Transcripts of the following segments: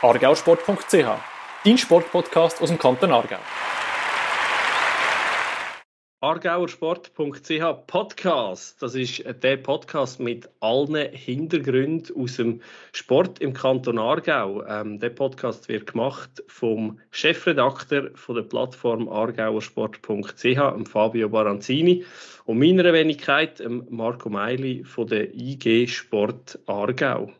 argausport.ch, dein Sportpodcast aus dem Kanton Aargau. Argauersport.ch Podcast. Das ist der Podcast mit allen Hintergründen aus dem Sport im Kanton Aargau. Ähm, der Podcast wird gemacht vom Chefredakteur von der Plattform argauersport.ch, Fabio Baranzini, und meiner Wenigkeit, Marco Meili von der IG Sport Aargau.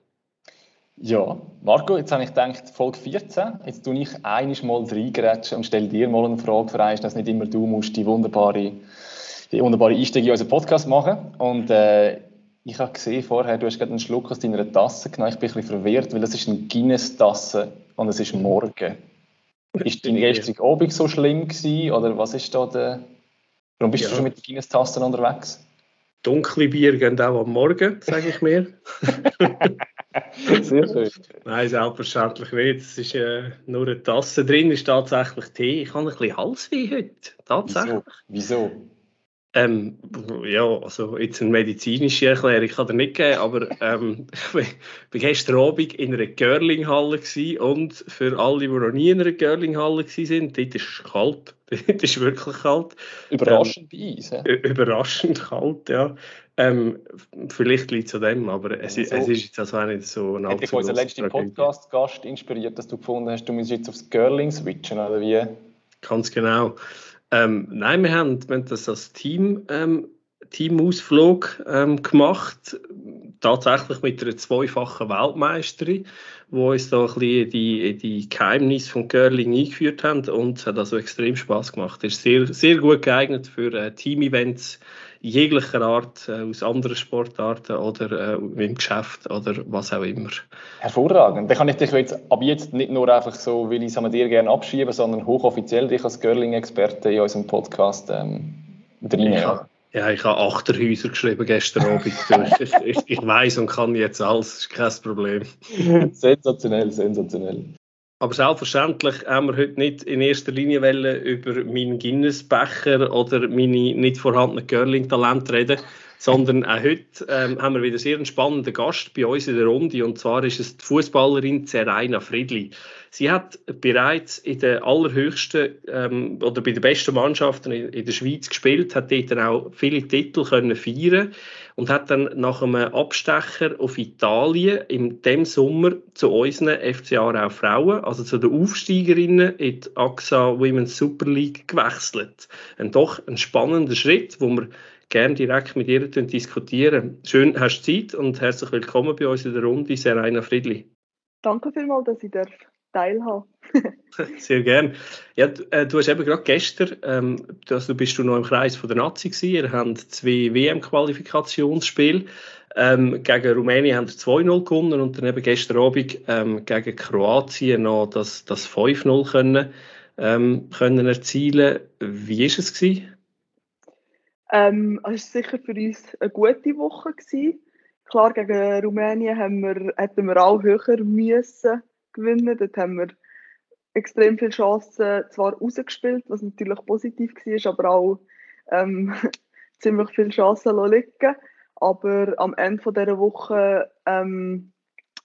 Ja, Marco, jetzt habe ich gedacht, Folge 14. Jetzt tue ich einiges mal reingerätschen und stelle dir mal eine Frage für eins, dass nicht immer du musst die wunderbare, die wunderbare Einstiege in unseren Podcast machen. Und äh, ich habe gesehen vorher, du hast gerade einen Schluck aus deiner Tasse genommen. Ich bin ein bisschen verwirrt, weil das ist eine Guinness-Tasse und es ist morgen. Ist dein gestrige Abend so schlimm gewesen, oder was ist da der... Warum bist ja. du schon mit den Guinness-Tassen unterwegs? Dunkle Bier gehen auch am Morgen, sage ich mir. Sehr schön. Nein, selbstverständlich nicht. Es ist äh, nur eine Tasse drin, ist tatsächlich Tee. Ich habe ein bisschen Halsweh heute. Tatsächlich. Wieso? Wieso? Ähm, ja, also jetzt eine medizinische Erklärung kann er nicht geben, aber ähm, ich war gestern Abend in einer Görlinghalle und für alle, die noch nie in einer Görlinghalle waren, dort ist es kalt. dort ist wirklich kalt. Überraschend ähm, bei uns. Ja? Überraschend kalt, ja. Ähm, vielleicht liegt es an dem, aber es, so. es ist jetzt also auch nicht so ein Hat dich unser letzter Podcast-Gast inspiriert, dass du gefunden hast, du musst jetzt aufs Girling switchen, oder wie? Ganz genau. Ähm, nein, wir haben, wir haben das als Team, ähm, Teamausflug ähm, gemacht, tatsächlich mit einer zweifachen Weltmeisterin, wo uns da ein bisschen die, die Geheimnisse von Girling eingeführt haben und es hat also extrem Spaß gemacht. Es ist sehr, sehr gut geeignet für äh, Team-Events jeglicher Art, äh, aus anderen Sportarten oder äh, im Geschäft oder was auch immer. Hervorragend. Dann kann ich dich jetzt ab jetzt nicht nur einfach so, weil ich es dir gerne abschieben, sondern hochoffiziell dich als Girling-Experte in unserem Podcast ähm, ja. Ja, ich habe Achterhäuser geschrieben gestern Abend. ich, ich, ich weiß und kann jetzt alles, das ist kein Problem. sensationell, sensationell. Aber selbstverständlich haben wir heute nicht in erster Linie über meinen Guinness-Becher oder meine nicht vorhandenen Curling-Talente reden, sondern auch heute ähm, haben wir wieder sehr einen spannenden Gast bei uns in der Runde und zwar ist es die Fußballerin Zeraina Friedli. Sie hat bereits in der allerhöchsten ähm, oder bei den besten Mannschaften in, in, der Schweiz gespielt, hat dort dann auch viele Titel können feiern und hat dann nach einem Abstecher auf Italien in dem Sommer zu unseren FCA auch Frauen, also zu den Aufsteigerinnen in die AXA Women's Super League gewechselt. Ein doch ein spannender Schritt, wo wir gerne direkt mit ihr diskutieren. Schön, hast du Zeit und herzlich willkommen bei uns in der Runde, Serena Friedli. Danke vielmals, dass ich darf teilhaben Sehr gerne. Ja, du, äh, du hast eben gerade gestern, ähm, also bist du noch im Kreis von der Nazi gewesen, ihr habt zwei WM-Qualifikationsspiele. Ähm, gegen Rumänien haben wir 2-0 gewonnen und dann eben gestern Abend ähm, gegen Kroatien noch das, das 5-0 können, ähm, können erzielen. Wie war es? Gewesen? Ähm, es war sicher für uns eine gute Woche. Gewesen. Klar, gegen Rumänien haben wir, hätten wir auch höher müssen gewinnen. Dort haben wir extrem viele Chancen zwar rausgespielt, was natürlich positiv war, aber auch ähm, ziemlich viele Chancen liegen. Aber am Ende dieser Woche ähm,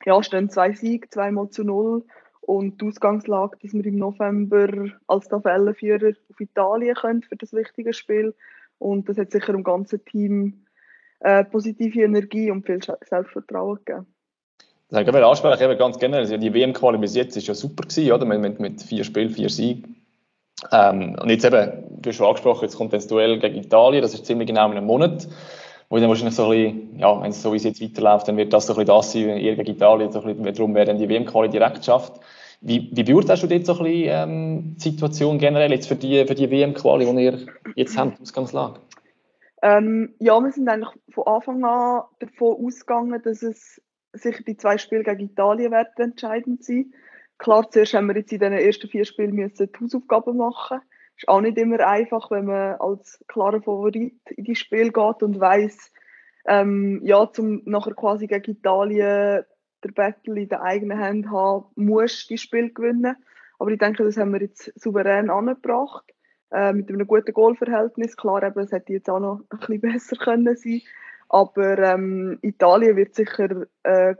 ja, stehen zwei Siege, zweimal zu null. Und die Ausgangslage, dass wir im November als Tabellenführer auf Italien können für das wichtige Spiel, und das hat sicher dem ganzen Team äh, positive Energie und viel Selbstvertrauen gegeben. Das habe ich ansprechen, eben ganz generell. Also die WM-Quali bis jetzt ist ja super gewesen, oder? Mit, mit, vier Spielen, vier Siegen. Ähm, und jetzt eben, du hast schon angesprochen, jetzt kommt das Duell gegen Italien, das ist ziemlich genau in einem Monat. Wo dann wahrscheinlich so ein bisschen, ja, wenn es so wie es jetzt weiterläuft, dann wird das so ein bisschen das sein, wenn ihr gegen Italien so ein bisschen darum, wer dann die WM-Quali direkt schafft. Wie, wie beurteilst du jetzt so ein bisschen ähm, die Situation generell jetzt für die, für die WM-Quali, die ihr jetzt habt, Ausgangslage? Ähm, ja, wir sind eigentlich von Anfang an davon ausgegangen, dass es sicher die zwei Spiele gegen Italien werden entscheidend sein. Klar, zuerst haben wir jetzt in den ersten vier Spielen müssen die Hausaufgaben machen. Ist auch nicht immer einfach, wenn man als klarer Favorit in die Spiel geht und weiß, ähm, ja, zum nachher quasi gegen Italien der Battle in der eigenen Hand haben, musst die Spiel gewinnen. Aber ich denke, das haben wir jetzt souverän angebracht. Äh, mit einem guten Goalverhältnis. Klar, eben, es hätte jetzt auch noch ein bisschen besser können sein Aber ähm, Italien wird sicher äh, eine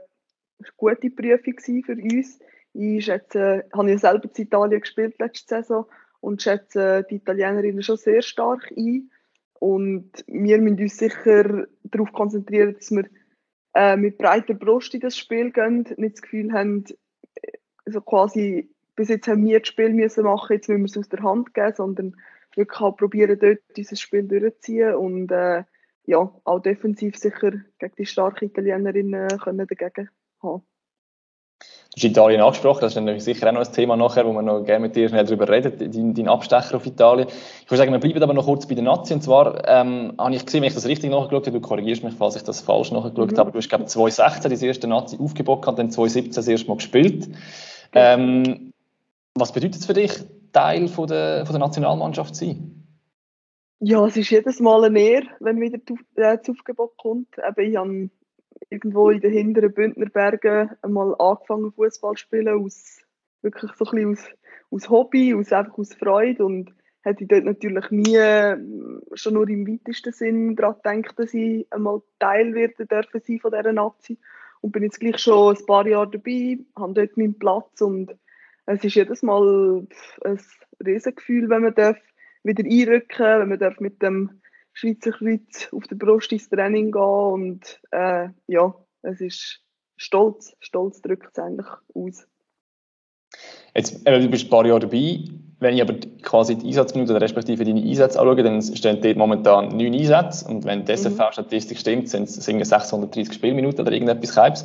gute Prüfung sein für uns. Ich schätze, habe ja selber in Italien gespielt letzte Saison und schätze die Italienerinnen schon sehr stark ein. Und wir müssen uns sicher darauf konzentrieren, dass wir äh, mit breiter Brust in das Spiel gehen, nicht das Gefühl haben, also quasi, bis jetzt haben wir das Spiel müssen machen, jetzt müssen wir es aus der Hand geben, sondern wirklich auch probieren, dort dieses Spiel durchzuziehen und äh, ja, auch defensiv sicher gegen die starken Italienerinnen können dagegen haben. Du hast Italien angesprochen, das ist natürlich sicher auch noch ein Thema nachher, wo wir noch gerne mit dir schnell darüber reden, dein, dein Abstecher auf Italien. Ich würde sagen, wir bleiben aber noch kurz bei der Nazi. Und zwar ähm, habe ich gesehen, wenn ich das richtig nachgeschaut habe, du korrigierst mich, falls ich das falsch nachgeschaut mhm. habe, du hast, glaube ich, 2016 das erste Nazi aufgebaut und dann 2017 das erste Mal gespielt. Ähm, was bedeutet es für dich, Teil von der, von der Nationalmannschaft zu sein? Ja, es ist jedes Mal eine Ehre, wenn wieder äh, das Aufgebot kommt. Eben, ich habe irgendwo in den hinteren Bündnerbergen einmal angefangen Fußball zu spielen, aus, wirklich so ein bisschen aus, aus Hobby, aus, einfach aus Freude und hätte ich dort natürlich nie schon nur im weitesten Sinn daran gedacht, dass ich einmal Teil werden dürfen sein von dieser Nazi und bin jetzt gleich schon ein paar Jahre dabei, habe dort meinen Platz und es ist jedes Mal ein Riesengefühl, wenn man darf wieder einrücken, wenn man darf mit dem Schweizer Kreuz auf der Brust ins Training gehen und äh, ja, es ist stolz, stolz drückt es eigentlich aus. Jetzt, äh, du bist ein paar Jahre dabei. Wenn ich aber quasi die Einsatzminuten, respektive deine Einsätze anschaue, dann stehen dort momentan neun Einsätze. Und wenn die SFV-Statistik stimmt, sind es 630 Spielminuten oder irgendetwas Keibs.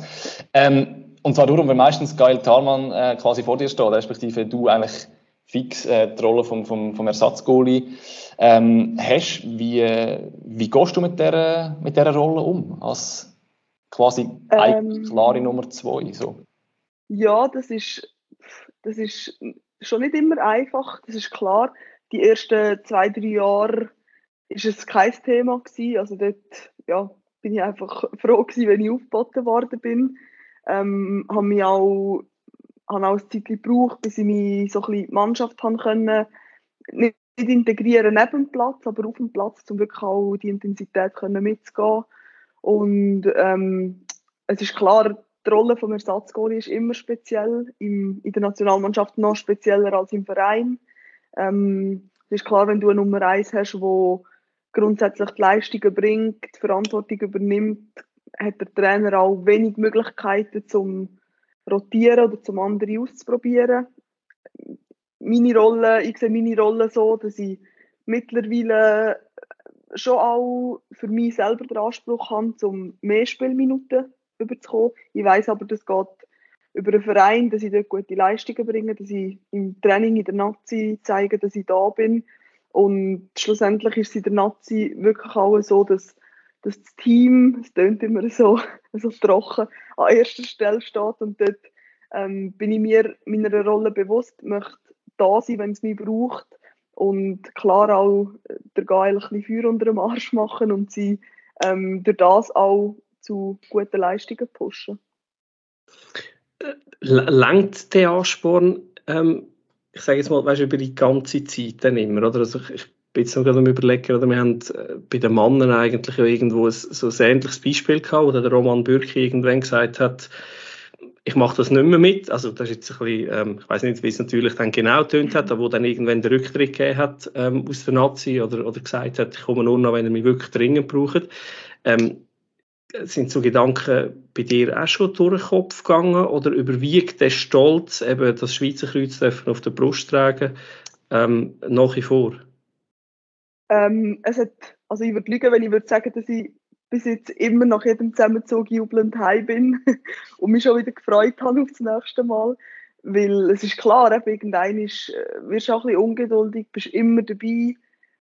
Ähm, und zwar darum, weil meistens Geil Thalmann äh, quasi vor dir steht, respektive du eigentlich fix äh, die Rolle vom, vom, vom Ersatzgoalie ähm, hast. Wie, wie gehst du mit dieser, mit dieser Rolle um? Als quasi ähm, klare Nummer zwei? So? Ja, das ist, das ist schon nicht immer einfach, das ist klar. Die ersten zwei, drei Jahre ist es kein Thema gewesen. Also dort ja, bin ich einfach froh gewesen, wenn ich aufgeboten worden bin. Ähm, habe mich auch habe auch ein Zeit gebraucht, bis ich mich so die Mannschaft haben nicht integrieren neben dem Platz, aber auf dem Platz, um wirklich auch die Intensität mitzugehen. Und ähm, es ist klar, die Rolle des Ersatzgoalie ist immer speziell, im, in der Nationalmannschaft noch spezieller als im Verein. Ähm, es ist klar, wenn du eine Nummer 1 hast, wo grundsätzlich die Leistungen bringt, die Verantwortung übernimmt, hat der Trainer auch wenig Möglichkeiten, um rotieren oder zum anderen auszuprobieren. Meine Rolle, ich sehe meine Rolle so, dass ich mittlerweile schon auch für mich selber den Anspruch habe, um mehr Spielminuten überzukommen. Ich weiß aber, das geht über einen Verein, dass ich dort gute Leistungen bringe, dass ich im Training in der Nazi zeige, dass ich da bin. Und schlussendlich ist es in der Nazi wirklich auch so, dass dass das Team, es klingt immer so, so trocken, an erster Stelle steht und dort ähm, bin ich mir meiner Rolle bewusst, möchte da sein, wenn es mich braucht und klar auch der Geil ein bisschen Feuer unter dem Arsch machen und sie ähm, durch das auch zu guten Leistungen pushen. Langt der Ansporn, ähm, ich sage jetzt mal, weißt, über die ganze Zeit dann immer, oder? Also ich, ich bin noch gerade am überlegen, oder wir haben äh, bei den Männern eigentlich irgendwo ein, so ein ähnliches Beispiel gehabt, wo der Roman Bürki irgendwann gesagt hat, ich mache das nicht mehr mit. Also das ist jetzt ein bisschen, ähm, ich weiß nicht, wie es natürlich dann genau tönt hat, aber wo dann irgendwann der Rücktritt gegeben hat ähm, aus der Nazi oder, oder gesagt hat, ich komme nur noch, wenn er mich wirklich dringend braucht. Ähm, sind so Gedanken bei dir auch schon durch den Kopf gegangen oder überwiegt der Stolz, eben das Schweizer Kreuz auf der Brust tragen, ähm, nach wie vor? Ähm, es hat, also ich würde lügen, wenn ich würde sagen, dass ich bis jetzt immer nach jedem Zusammenzug jubelnd heim bin und mich schon wieder gefreut habe auf das nächste Mal. Weil es ist klar, eben, irgendwann ist, äh, wirst du auch ein bisschen ungeduldig, bist immer dabei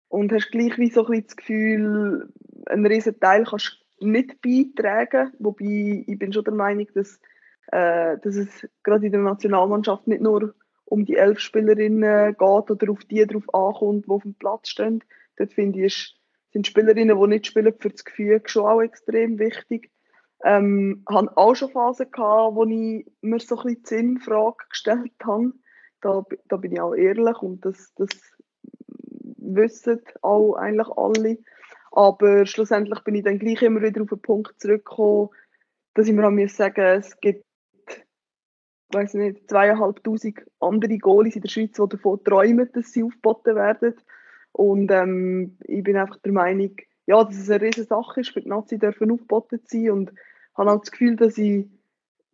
und hast gleich wie so ein bisschen das Gefühl, einen riesen Teil kannst du nicht beitragen. Wobei ich bin schon der Meinung, dass, äh, dass es gerade in der Nationalmannschaft nicht nur um die elf Spielerinnen geht oder auf die drauf ankommt, die auf dem Platz stehen, Dort finde ich, sind Spielerinnen, die nicht spielen, für das Gefühl schon auch extrem wichtig. Ähm, hatte auch schon Phasen gehabt, wo ich mir so ein bisschen die Sinnfrage gestellt habe. Da, da bin ich auch ehrlich und das, das wissen auch eigentlich alle. Aber schlussendlich bin ich dann gleich immer wieder auf den Punkt zurückgekommen, dass ich mir sagen es gibt weiß nicht, zweieinhalbtausend andere Goalies in der Schweiz, die davon träumen, dass sie aufgeboten werden. Und ähm, ich bin einfach der Meinung, ja, dass es eine riesige Sache ist, für die Nazi dürfen aufgeboten sein. Und habe auch das Gefühl, dass ich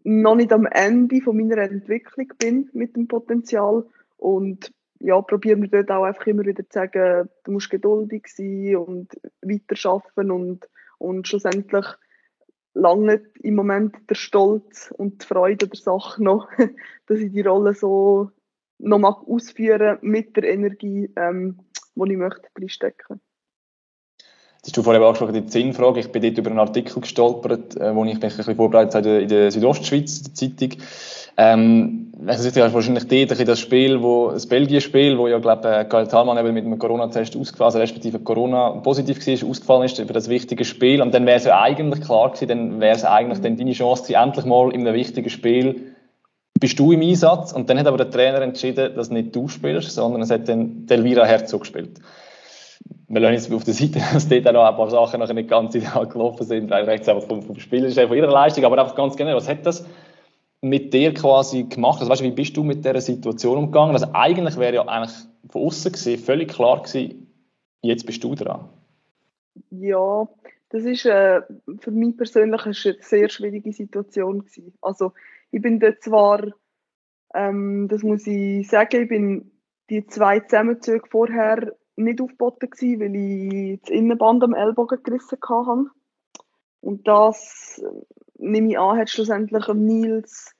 noch nicht am Ende von meiner Entwicklung bin mit dem Potenzial. Und ja, probieren wir dort auch einfach immer wieder zu sagen, du musst geduldig sein und weiterarbeiten und, und schlussendlich lange im Moment der Stolz und die Freude der Sache noch, dass ich die Rolle so noch mal ausführen mit der Energie, ähm, die ich möchte reinstecken. Das hast du vorhin angesprochen, die Zinnfrage. Ich bin dort über einen Artikel gestolpert, äh, wo ich mich ein bisschen vorbereitet habe in der Südostschweiz, in der Zeitung. Ähm, also ist wahrscheinlich dort das Spiel, wo, das Belgien-Spiel, wo ja, glaube ich, Gael Thalmann eben mit einem Corona-Test ausgefallen, also respektive Corona-positiv war, ausgefallen ist für das wichtige Spiel. Und dann wäre es ja eigentlich klar gewesen, dann wäre es eigentlich dann deine Chance endlich mal in einem wichtigen Spiel bist du im Einsatz. Und dann hat aber der Trainer entschieden, dass nicht du spielst, sondern es hat dann Delvira Herzog gespielt wir lassen jetzt auf der Seite, dass dort auch noch ein paar Sachen nachher nicht ganz ideal gelaufen sind, weil rechts einfach vom, vom Spieler von ihrer Leistung, aber einfach ganz generell, was hat das mit dir quasi gemacht? Also weißt wie bist du mit dieser Situation umgegangen? Also eigentlich wäre ja eigentlich von außen gesehen völlig klar gewesen, jetzt bist du dran. Ja, das ist äh, für mich persönlich eine sehr schwierige Situation gewesen. Also ich bin dort zwar, ähm, das muss ich sagen, ich bin die zwei Zusammenzüge vorher nicht aufgeboten gewesen, weil ich das Innenband am Ellbogen gerissen hatte. Und das, äh, nehme ich an, hat schlussendlich Nils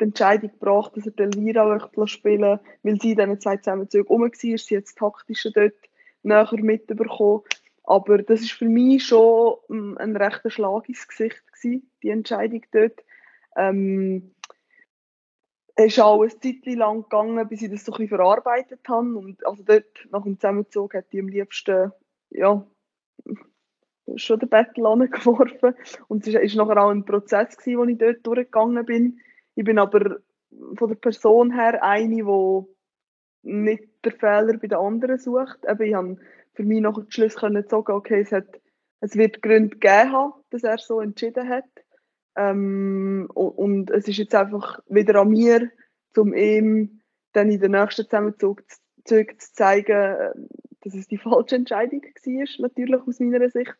die Entscheidung gebracht, dass er Delvira spielen möchte, weil sie in diesen zwei Zusammenzügen rum war. Sie hat das Taktische dort näher mitbekommen. Aber das ist für mich schon ähm, ein rechter Schlag ins Gesicht gewesen, die Entscheidung dort. Ähm, es ist auch ein Zeit lang gegangen, bis ich das so ein verarbeitet habe. Und also dort, nach dem Zusammenzug, hat ich am liebsten, ja, schon den Battle angeworfen. Und es war nachher auch ein Prozess, gewesen, wo ich dort durchgegangen bin. Ich bin aber von der Person her eine, die nicht den Fehler bei den anderen sucht. Eben, ich habe für mich noch den Schluss sagen, okay, es, hat, es wird Gründe gegeben haben, dass er so entschieden hat. Ähm, und, es ist jetzt einfach wieder an mir, um ihm dann in den nächsten Zusammenzug zu, zeigen, dass es die falsche Entscheidung war, natürlich aus meiner Sicht.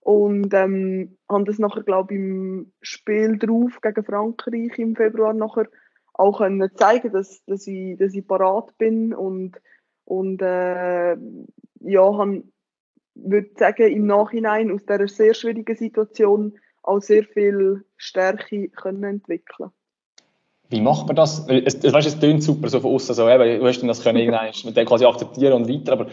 Und ähm, haben das nachher, glaube ich, im Spiel drauf gegen Frankreich im Februar nachher auch können zeigen, dass, dass, ich, dass ich parat bin und, und äh, ja, würde sagen, im Nachhinein aus dieser sehr schwierigen Situation auch sehr viel Stärke können entwickeln Wie macht man das? Es, es, weißt, es klingt super so von außen, so, eben, du hast das können irgendwann mit dem quasi akzeptieren und weiter, aber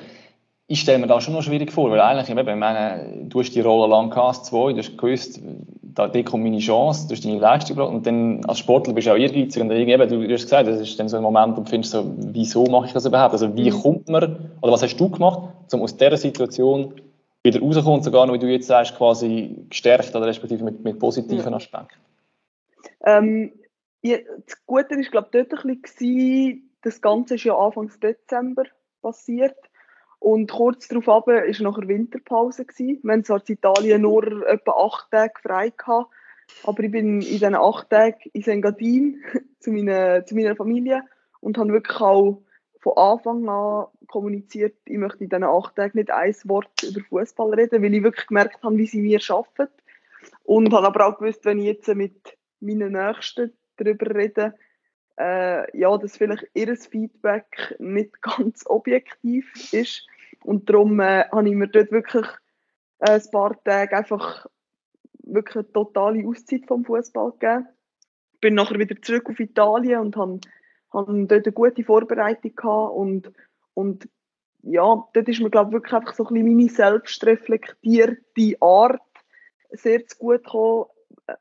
ich stelle mir das schon noch schwierig vor, weil eigentlich, eben, ich meine, du hast die Rolle lang gehabt, zwei, du hast gewusst, da, da kommt meine Chance, du hast deine Leistung gebracht und dann als Sportler bist du auch ehrgeizig und eben, du, du hast gesagt, das ist dann so ein Moment, wo du findest, so, wieso mache ich das überhaupt? Also wie mhm. kommt man, oder was hast du gemacht, um aus dieser Situation wieder rauskommt, sogar noch, wie du jetzt sagst, quasi gestärkt oder respektive mit, mit positiven. Aspekten? Ähm, ja, das Gute ist, glaube ich, dort ein bisschen, das Ganze ist ja Anfang Dezember passiert. Und kurz darauf war noch Winterpause. Gewesen. Wir hatten zwar in Italien nur etwa acht Tage frei gehabt, aber ich bin in diesen acht Tagen in Engadin zu meiner, zu meiner Familie und habe wirklich auch von Anfang an kommuniziert, ich möchte in diesen acht Tagen nicht ein Wort über Fußball reden, weil ich wirklich gemerkt habe, wie sie mir arbeiten. Und habe aber auch gewusst, wenn ich jetzt mit meinen Nächsten darüber rede, äh, ja, dass vielleicht ihr Feedback nicht ganz objektiv ist. Und darum äh, habe ich mir dort wirklich äh, ein paar Tage einfach wirklich eine totale Auszeit vom Fußball gegeben. Bin nachher wieder zurück auf Italien und habe habe dort eine gute Vorbereitung gehabt und, und ja, dort ist mir glaube wirklich einfach so ein bisschen meine selbstreflektierte Art sehr zu gut gekommen, äh,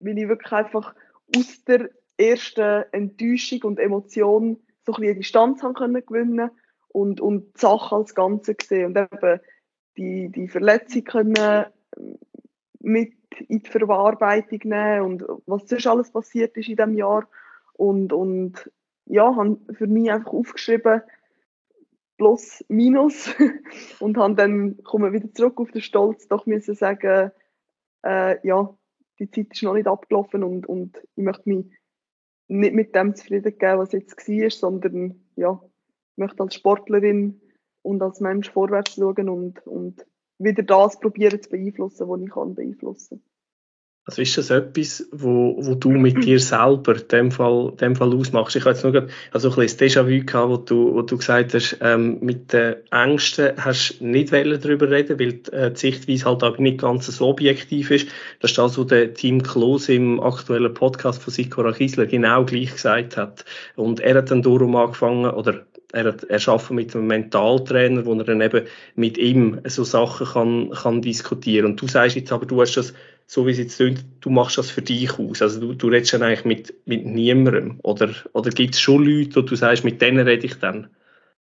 weil ich wirklich einfach aus der ersten Enttäuschung und Emotion so ein bisschen Distanz haben können gewinnen und, und die Sache als Ganze gesehen und eben die, die Verletzung können mit in die Verarbeitung nehmen und was sonst alles passiert ist in diesem Jahr und, und ja, habe für mich einfach aufgeschrieben, plus, minus und habe dann, komme wieder zurück auf den Stolz, doch müssen sagen, äh, ja, die Zeit ist noch nicht abgelaufen und, und ich möchte mich nicht mit dem zufrieden geben, was jetzt war, sondern ja, ich möchte als Sportlerin und als Mensch vorwärts schauen und, und wieder das probieren zu beeinflussen, was ich kann beeinflussen kann. Also ist das etwas, wo, wo du mit dir selber dem Fall, dem Fall ausmachst? Ich habe jetzt nur gerade also ein bisschen Déjà-vu gehabt, wo du, wo du gesagt hast, ähm, mit den Ängsten hast du nicht darüber reden weil die, äh, die Sichtweise halt aber nicht ganz so objektiv ist. Das ist das, was der Team Klose im aktuellen Podcast von Sikora Kiesler genau gleich gesagt hat. Und er hat dann darum angefangen, oder er, hat, er arbeitet mit einem Mentaltrainer, wo er dann eben mit ihm so Sachen kann, kann diskutieren. Und du sagst jetzt aber, du hast das so wie es jetzt klingt, du machst das für dich aus. Also du, du redest dann eigentlich mit, mit niemandem. Oder, oder gibt es schon Leute, wo du sagst, mit denen rede ich dann?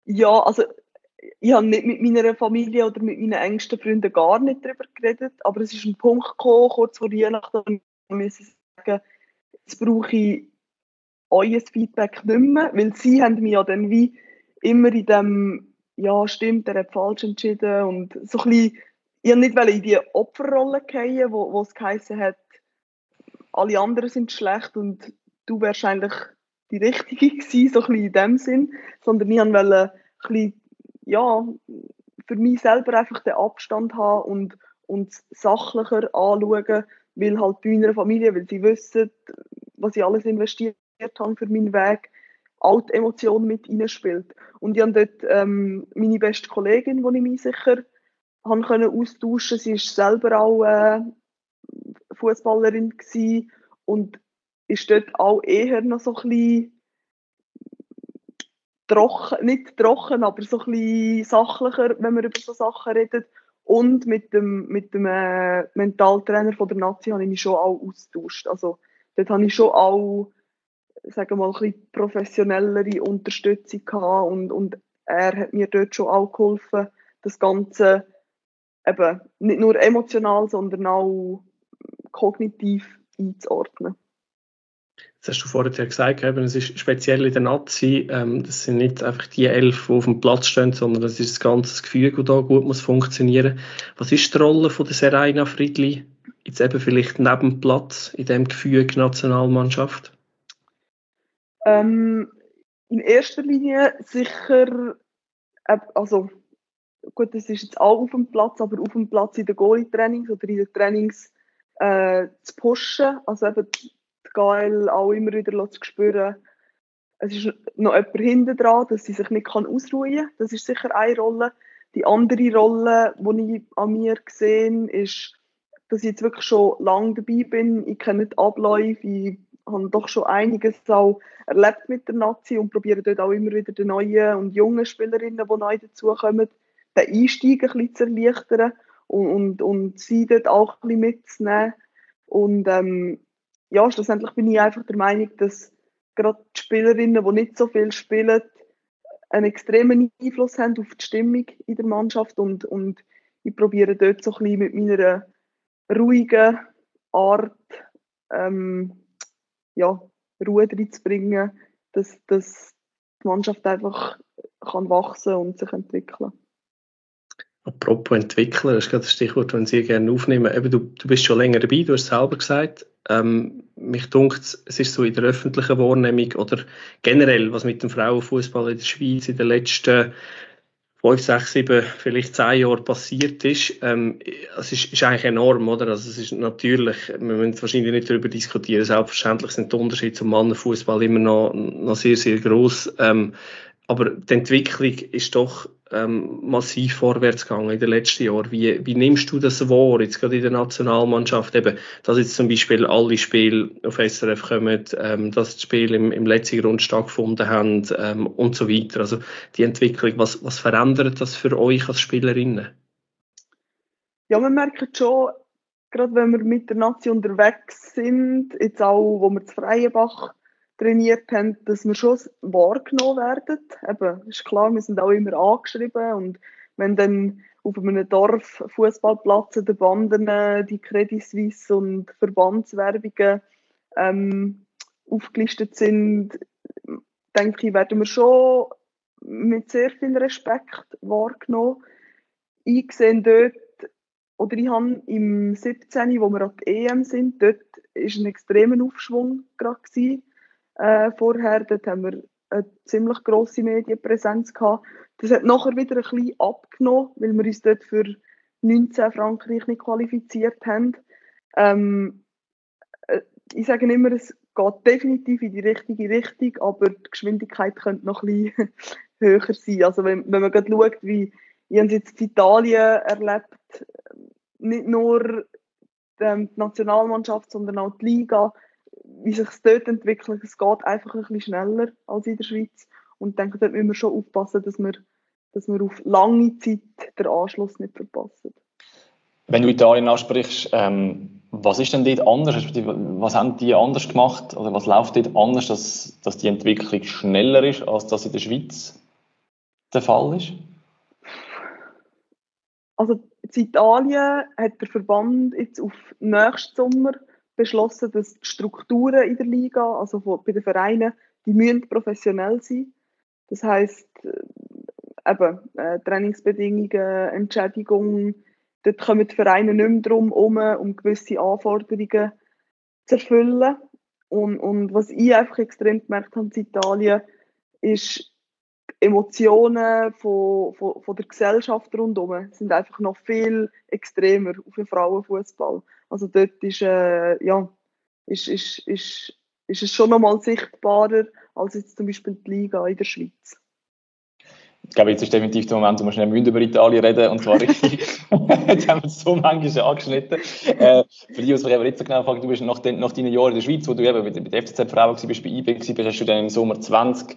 Ja, also ich habe nicht mit meiner Familie oder mit meinen engsten Freunden gar nicht darüber geredet, aber es ist ein Punkt gekommen, kurz vor Weihnachten, wo ich sagen, jetzt brauche ich euer Feedback nicht mehr, weil sie haben mich ja dann wie immer in dem, ja stimmt, der hat falsch entschieden und so ein bisschen ich nicht in die Opferrolle fallen, wo, wo es geheißen hat, alle anderen sind schlecht und du wärst eigentlich die Richtige gewesen, so ein bisschen in dem Sinn, sondern ich wollte ja, für mich selber einfach den Abstand haben und, und sachlicher anschauen, weil halt bei meiner Familie, weil sie wissen, was ich alles investiert habe für meinen Weg, auch die Emotion mit reinspielt. Und ich habe dort ähm, meine beste Kollegin, die ich mich sicher haben können austauschen. Sie ist selber auch äh, Fußballerin und ist dort auch eher noch so ein bisschen trocken, nicht trocken, aber so ein bisschen sachlicher, wenn wir über so Sachen reden. Und mit dem, mit dem äh, Mentaltrainer von der Nazi habe ich mich schon auch austauscht. Also dort habe ich schon auch, sagen wir mal, ein bisschen professionellere Unterstützung gehabt und, und er hat mir dort schon auch geholfen, das Ganze eben nicht nur emotional, sondern auch kognitiv einzuordnen. Das hast du vorher gesagt, eben, es ist speziell in der Nazi, ähm, das sind nicht einfach die elf, die auf dem Platz stehen, sondern das ist das ganze Gefühl, das da gut muss funktionieren. Was ist die Rolle von der Serena Friedli jetzt eben vielleicht neben dem Platz in dem Gefühl Nationalmannschaft? Ähm, in erster Linie sicher, also gut, das ist jetzt auch auf dem Platz, aber auf dem Platz in den Goalie-Trainings oder in den Trainings äh, zu pushen, also eben die GL auch immer wieder zu spüren, es ist noch jemand hinten dran, dass sie sich nicht kann ausruhen kann. Das ist sicher eine Rolle. Die andere Rolle, die ich an mir sehe, ist, dass ich jetzt wirklich schon lange dabei bin. Ich kenne die Abläufe, ich habe doch schon einiges auch erlebt mit der Nazi und probiere dort auch immer wieder die neuen und jungen Spielerinnen, die neu dazukommen, den Einstieg ein bisschen zu erleichtern und, und, und sie dort auch ein bisschen mitzunehmen. Und ähm, ja, schlussendlich bin ich einfach der Meinung, dass gerade die Spielerinnen, die nicht so viel spielen, einen extremen Einfluss haben auf die Stimmung in der Mannschaft und, und ich probiere dort so ein bisschen mit meiner ruhigen Art ähm, ja, Ruhe reinzubringen, dass, dass die Mannschaft einfach kann wachsen und sich entwickeln Apropos Entwickler, das ist gerade das Stichwort, das ich gerne aufnehmen. Eben, du, du bist schon länger dabei, du hast es selber gesagt. Ähm, mich dunkt, es ist so in der öffentlichen Wahrnehmung oder generell, was mit dem Frauenfußball in der Schweiz in den letzten fünf, sechs, sieben, vielleicht zehn Jahren passiert ist, ähm, es ist, ist eigentlich enorm, oder? Also es ist natürlich, wir müssen wahrscheinlich nicht darüber diskutieren, selbstverständlich sind die Unterschiede zum Mannenfußball immer noch, noch sehr, sehr groß. Ähm, aber die Entwicklung ist doch ähm, massiv vorwärts gegangen in den letzten Jahren. Wie, wie nimmst du das wahr, jetzt gerade in der Nationalmannschaft, eben, dass jetzt zum Beispiel alle Spiele auf SRF kommen, ähm, dass die Spiele im, im letzten Grund stattgefunden haben ähm, und so weiter. Also die Entwicklung, was, was verändert das für euch als Spielerinnen? Ja, man merkt schon, gerade wenn wir mit der Nation unterwegs sind, jetzt auch, wo wir zu Freienbach trainiert haben, dass wir schon wahrgenommen werden. Eben, ist klar, wir sind auch immer angeschrieben und wenn dann auf einem Dorf Fußballplatz den Banden die Credit Suisse und Verbandswerbungen ähm, aufgelistet sind, denke ich, werden wir schon mit sehr viel Respekt wahrgenommen. Ich sehe dort, oder ich habe im 17., wo wir an der EM sind, dort war ein extremer Aufschwung gerade gewesen äh, vorher. Dort haben wir eine ziemlich grosse Medienpräsenz gehabt. Das hat nachher wieder ein bisschen abgenommen, weil wir uns dort für 19 Frankreich nicht qualifiziert haben. Ähm, äh, ich sage immer, es geht definitiv in die richtige Richtung, aber die Geschwindigkeit könnte noch ein bisschen höher sein. Also wenn, wenn man gerade schaut, wie ich es jetzt in Italien erlebt, nicht nur die Nationalmannschaft, sondern auch die Liga, wie sich es dort entwickelt, es geht einfach ein bisschen schneller als in der Schweiz. Und ich denke, dort müssen wir schon aufpassen, dass wir, dass wir auf lange Zeit den Anschluss nicht verpassen. Wenn du Italien ansprichst, ähm, was ist denn dort anders? Was haben die anders gemacht? Oder was läuft dort anders, dass, dass die Entwicklung schneller ist, als das in der Schweiz der Fall ist? Also in Italien hat der Verband jetzt auf nächsten Sommer beschlossen, dass die Strukturen in der Liga, also bei den Vereinen, die müssen professionell sein. Das heißt äh, eben äh, Trainingsbedingungen, Entschädigungen, dort kommen die Vereine nicht mehr darum um, um gewisse Anforderungen zu erfüllen. Und, und was ich einfach extrem gemerkt habe in Italien, ist, Emotionen von, von, von der Gesellschaft rundherum sind einfach noch viel extremer auf den Frauenfußball. Also dort ist, äh, ja, ist, ist, ist, ist es schon noch mal sichtbarer als jetzt zum Beispiel die Liga in der Schweiz. Ich glaube, jetzt ist definitiv der Moment, wo wir schnell über Italien reden und zwar richtig. jetzt haben wir es so manchmal angeschnitten. Äh, für die, die sich nicht so genau fragen, du bist nach, den, nach deinen Jahren in der Schweiz, wo du eben bei der FCZ Frauen warst, bei IB warst, hast du dann im Sommer 20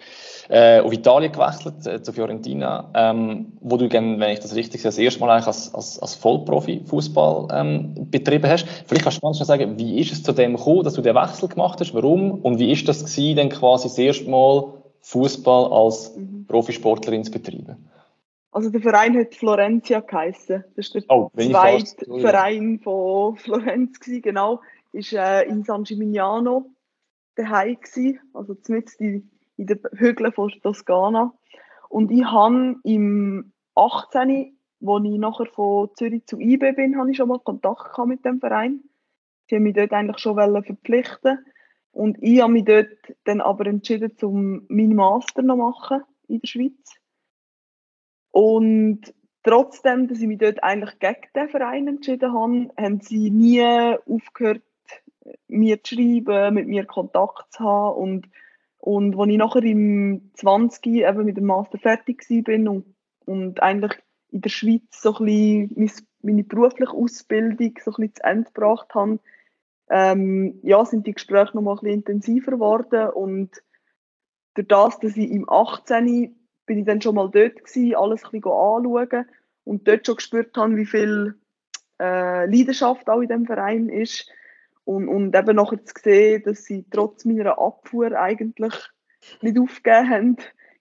äh, auf Italien gewechselt, äh, zu Fiorentina, ähm, wo du, dann, wenn ich das richtig sehe, das erste Mal eigentlich als, als, als Vollprofi Fußball ähm, betrieben hast. Vielleicht kannst du schnell sagen, wie ist es zu dem gekommen, dass du den Wechsel gemacht hast, warum und wie ist das gewesen, dann quasi das erste Mal Fußball als mhm. Profisportlerin zu betreiben? Also der Verein hat Florentia geheißen. Das ist der oh, zweite Verein von Florenz gewesen, genau. Ist äh, in San Gimignano daheim gewesen, also zumindest in, in den Hügeln von Toskana. Und ich habe im 18, wo ich nachher von Zürich zu IB bin, habe ich schon mal Kontakt mit dem Verein. Sie haben mich dort eigentlich schon verpflichten und ich habe mich dort dann aber entschieden, um meinen Master noch machen in der Schweiz. Und trotzdem, dass ich mich dort eigentlich gegen den Verein entschieden habe, haben sie nie aufgehört, mir zu schreiben, mit mir Kontakt zu haben. Und, und als ich nachher im 20 eben mit dem Master fertig war und, und eigentlich in der Schweiz so ein bisschen meine berufliche Ausbildung so ein bisschen zu Ende gebracht habe, ähm, ja, sind die Gespräche noch mal ein bisschen intensiver geworden und durch das, dass ich im 18 bin ich dann schon mal dort gewesen, alles ein bisschen anschauen und dort schon gespürt habe, wie viel äh, Leidenschaft auch in dem Verein ist und, und eben nachher zu sehen, dass sie trotz meiner Abfuhr eigentlich nicht aufgegeben haben,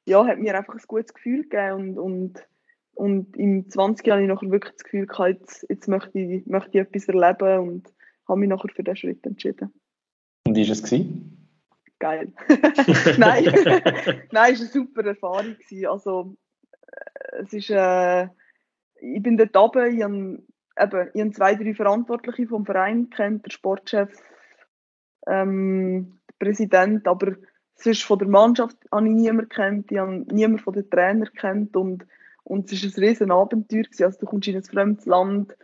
ja, hat mir einfach ein gutes Gefühl gegeben und, und, und im 20 Jahr habe ich nachher wirklich das Gefühl gehabt, jetzt, jetzt möchte, ich, möchte ich etwas erleben und habe mich nachher für diesen Schritt entschieden. Und wie war es? Gewesen? Geil. Nein, Nein, es war eine super Erfahrung. Gewesen. Also, äh, es ist, äh, ich bin dort oben, ich habe, eben, ich habe zwei, drei Verantwortliche vom Verein kennt, der Sportchef, ähm, der Präsident, aber sonst von der Mannschaft habe ich niemanden kennt, ich habe niemanden von den Trainern kennt und, und es war ein riesen Abenteuer. Gewesen. Also du kommst in ein fremdes Land,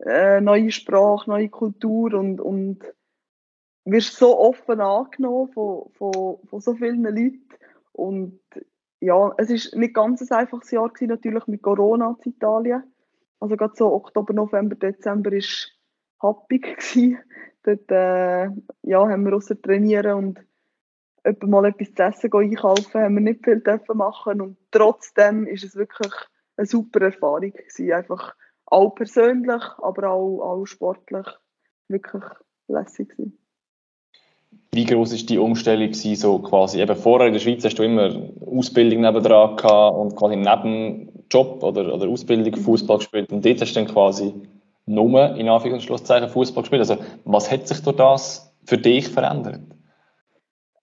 äh, neue Sprache, neue Kultur und, und wirst so offen angenommen von, von, von so vielen Leuten. Und ja, es ist nicht ganz ein einfaches Jahr gewesen, natürlich mit Corona in Italien. Also gerade so Oktober, November, Dezember ist happig gewesen. Dort äh, ja, haben wir außer trainieren und etwa mal etwas zu essen einkaufen, haben wir nicht viel machen und trotzdem ist es wirklich eine super Erfahrung gewesen. Einfach auch persönlich, aber auch, auch sportlich wirklich lässig gewesen. Wie groß ist die Umstellung gewesen, so quasi eben vorher in der Schweiz hast du immer Ausbildung nebendran gehabt und quasi neben Job oder, oder Ausbildung mhm. Fußball gespielt und dort hast du dann quasi nur in Anführungs- und Schlusszeichen Fußball gespielt. Also was hat sich durch das für dich verändert?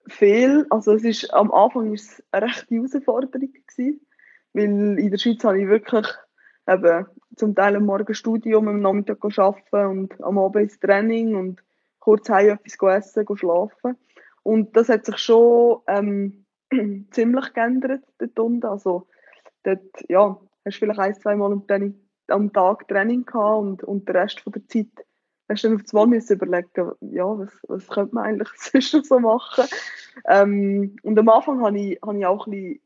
Viel, also es ist am Anfang ist es eine rechte Herausforderung gewesen, weil in der Schweiz habe ich wirklich eben zum Teil am Morgen Studium, am Nachmittag arbeiten und am Abend ins Training und kurz heim etwas essen, schlafen. Und das hat sich schon ähm, ziemlich geändert dort unten. Also dort, ja, hast du vielleicht ein, zwei Mal am, Tag Training gehabt und, und den Rest von der Zeit hast du dann auf das Mal überlegen, ja, was, was könnte man eigentlich sonst so machen. Ähm, und am Anfang hatte ich, hatte ich auch ein bisschen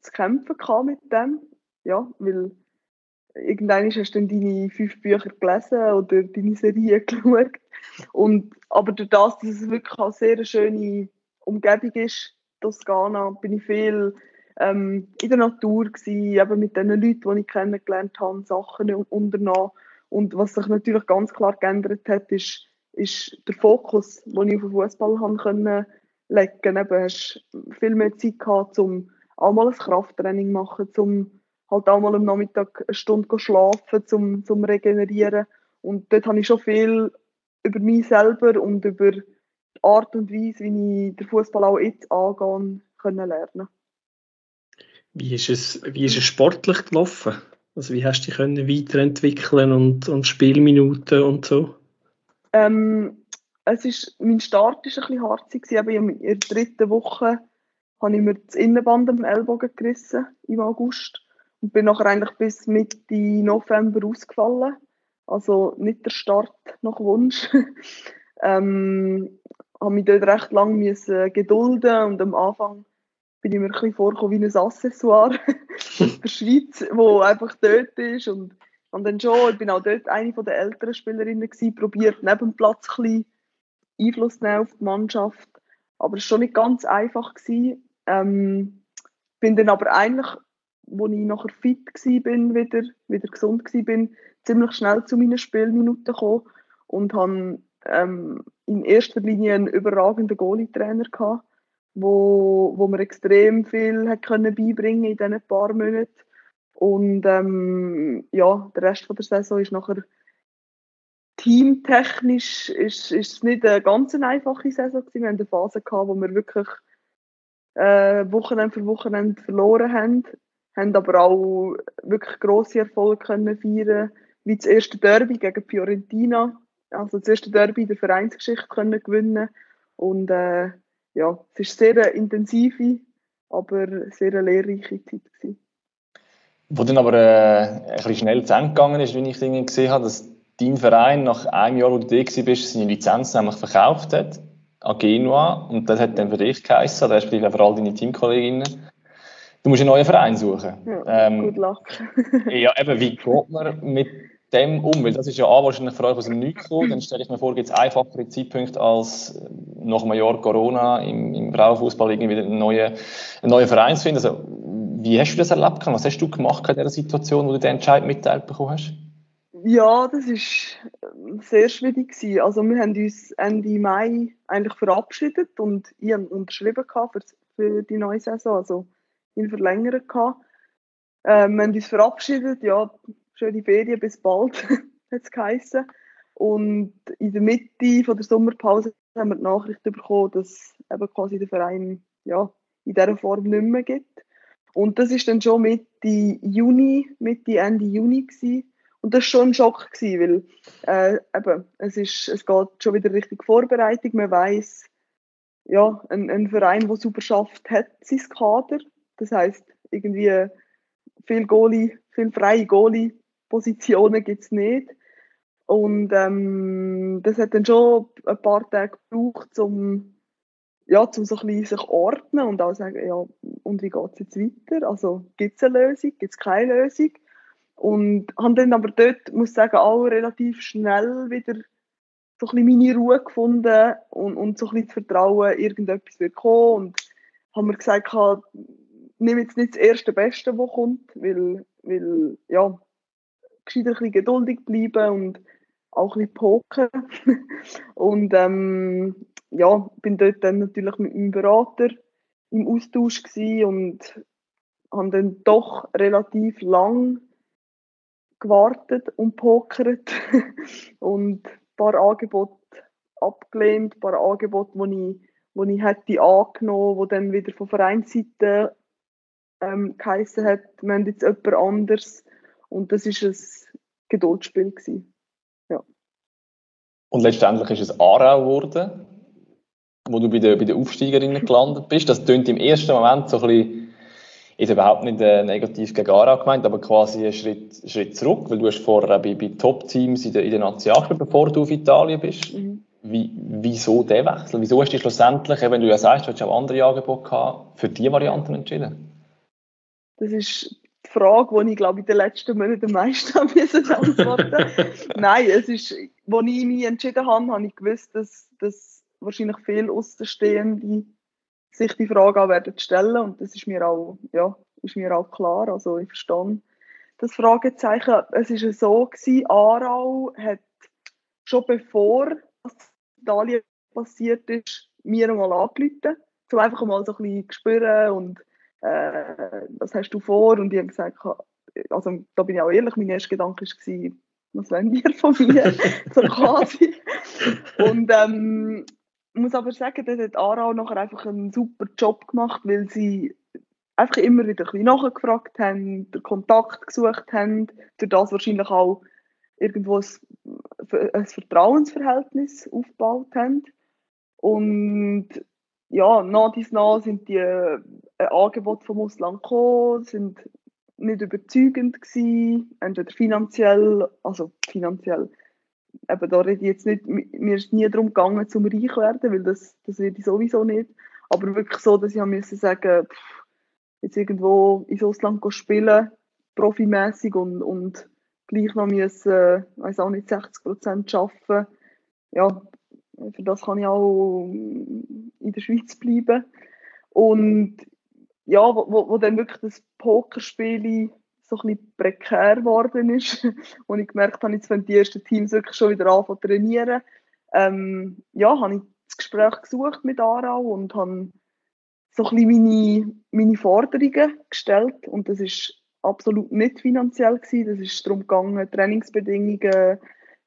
zu kämpfen mit dem, ja, weil irgendwann hast du deine fünf Bücher gelesen oder deine Serie geschaut. Und, aber durch das, dass es wirklich eine sehr schöne Umgebung ist, Toskana, bin ich viel ähm, in der Natur gewesen, eben mit den Leuten, die ich kennengelernt habe, Sachen unternommen. Und was sich natürlich ganz klar geändert hat, ist, ist der Fokus, den ich auf den Fußball haben können legen. Eben, hast viel mehr Zeit gehabt, um auch mal ein Krafttraining machen, um halt auch mal am Nachmittag eine Stunde schlafen, zum, zum regenerieren. Und dort habe ich schon viel über mich selber und über die Art und Weise, wie ich den Fußball auch jetzt angehe, können lernen. Wie ist es, wie ist es sportlich gelaufen? Also wie hast du dich können weiterentwickeln und, und Spielminuten und so? Ähm, es ist, mein Start war ein bisschen hart. In der dritten Woche habe ich mir das Innenband am Ellbogen gerissen im August bin nachher eigentlich bis Mitte November ausgefallen. Also nicht der Start nach Wunsch. ähm, habe mich dort recht lange müssen gedulden und am Anfang bin ich mir ein bisschen vorgekommen wie ein Accessoire der Schweiz, wo einfach dort ist und, und dann schon, ich bin auch dort eine der älteren Spielerinnen probiert neben dem Platz ein bisschen Einfluss zu auf die Mannschaft, aber es war schon nicht ganz einfach gewesen. Ähm, bin dann aber eigentlich wo ich nachher fit war, wieder, wieder gesund war, ziemlich schnell zu meinen Spielminuten gekommen und habe ähm, in erster Linie einen überragenden Goalie-Trainer gehabt, wo, wo mir extrem viel hat können beibringen in diesen paar Monaten. Und ähm, ja, der Rest von der Saison ist nachher teamtechnisch ist, ist nicht eine ganz einfache Saison gewesen. Wir hatten eine Phase gehabt, wo wir wirklich äh, Wochenende für Wochenende verloren haben haben aber auch wirklich grosse Erfolge können feiern wie das erste Derby gegen Fiorentina, also das erste Derby der Vereinsgeschichte können gewinnen. Und äh, ja, es ist sehr eine intensive, aber sehr eine lehrreiche Zeit gewesen. Wo dann aber äh, ein bisschen schnell zu Ende gegangen ist, wie ich Dinge gesehen habe, dass dein Verein nach einem Jahr, wo du da bist, seine Lizenz nämlich verkauft hat an Genua und das hat dann für dich geheißen, respektive für all deine Teamkolleginnen, du musst einen neuen Verein suchen. Ja, ähm, good luck. ja, eben, wie geht man mit dem um? Weil das ist ja A, wahrscheinlich für euch aus dem Nichts gekommen. Dann stelle ich mir vor, gibt es einfachere Zeitpunkte als nach einem Jahr Corona im, im Frauenfußball irgendwie einen neuen, einen neuen Verein zu finden. Also, wie hast du das erlebt? Was hast du gemacht in dieser Situation, wo du den Entscheid mitteilt bekommen hast? Ja, das war sehr schwierig. Gewesen. Also wir haben uns Ende Mai eigentlich verabschiedet und ich habe unterschrieben für, für die neue Saison. Also ihn verlängern gehabt. Ähm, wir haben uns verabschiedet, ja, schöne Ferien, bis bald, hat es geheißen. Und in der Mitte von der Sommerpause haben wir die Nachricht bekommen, dass eben quasi der Verein ja, in dieser Form nicht mehr gibt. Und das ist dann schon Mitte Juni, Mitte, Ende Juni gewesen. Und das war schon ein Schock, gewesen, weil äh, eben, es, ist, es geht schon wieder richtig Vorbereitung. Man weiß, ja, ein, ein Verein, der super schafft, hat sein Kader. Das heißt, irgendwie viel Goalie, viel freie Goalie-Positionen gibt es nicht. Und ähm, das hat dann schon ein paar Tage gebraucht, um, ja, um so sich ordnen und auch sagen, ja, und wie geht es jetzt weiter? Also gibt es eine Lösung, gibt es keine Lösung? Und haben dann aber dort, muss ich sagen, auch relativ schnell wieder so ein bisschen meine Ruhe gefunden und, und so ein bisschen das Vertrauen, irgendetwas wird kommen. Und haben mir gesagt, nehme jetzt nicht das erste Beste, was kommt, weil, weil ja, gescheiter ein bisschen geduldig bleiben und auch ein bisschen poken. und ähm, ja, bin dort dann natürlich mit meinem Berater im Austausch und habe dann doch relativ lang gewartet und pokert und ein paar Angebote abgelehnt, ein paar Angebote, die ich, die ich hätte angenommen, die dann wieder von Vereinsseite ähm, geheissen hat, wir haben jetzt jemand anders. Und das war ein Geduldsspiel. Gewesen. Ja. Und letztendlich ist es Aarau geworden. wo du bei den, bei den Aufsteigerinnen gelandet bist. Das klingt im ersten Moment so ein bisschen, ist überhaupt nicht äh, negativ gegen Aarau gemeint, aber quasi einen Schritt, Schritt zurück, weil du hast vorher bei, bei Top-Teams in der, in der Nationalspiel, bevor du auf Italien bist. Mhm. Wie, wieso der Wechsel? Wieso hast du dich schlussendlich, wenn du ja sagst, du hast auch andere Angebote gehabt, für diese Varianten entschieden? Das ist die Frage, die ich glaube in den letzten Monaten am meisten antworten Nein, es ist, als ich mich entschieden habe, habe ich gewusst, dass, dass wahrscheinlich viele Außenstehende sich die Frage auch werden stellen und das ist mir auch, ja, ist mir auch klar. Also ich verstehe das Fragezeichen. Es ist so gewesen, Aarau hat schon bevor Italien passiert ist, mir mal angerufen, um einfach mal so ein bisschen zu spüren und äh, was hast du vor? Und ich habe gesagt, also da bin ich auch ehrlich, mein erster Gedanke war, was wollen die von mir? so quasi. Und ähm, muss aber sagen, dass hat Aarau nachher einfach einen super Job gemacht, weil sie einfach immer wieder ein bisschen nachgefragt haben, den Kontakt gesucht haben, durch das wahrscheinlich auch irgendwo ein, ein Vertrauensverhältnis aufgebaut haben. Und ja, nach dies nach sind die äh, Angebote vom Ausland gekommen, sind nicht überzeugend gewesen, entweder finanziell, also finanziell, eben da rede ich jetzt nicht, mir ist nie darum gegangen, zum reich werden, weil das, das werde ich sowieso nicht, aber wirklich so, dass ich musste sagen, pff, jetzt irgendwo ins Ausland spielen, profimäßig und, und gleich noch müssen, äh, weiß auch nicht, 60 Prozent arbeiten, ja, für das kann ich auch in der Schweiz bleiben. Und ja, wo, wo dann wirklich das Pokerspiel so ein bisschen prekär geworden ist und ich gemerkt habe, jetzt wenn die ersten Teams wirklich schon wieder anfangen zu trainieren, ähm, ja, habe ich das Gespräch gesucht mit Aarau und habe so ein bisschen meine, meine Forderungen gestellt. Und das ist absolut nicht finanziell gewesen, das ist darum gegangen, Trainingsbedingungen,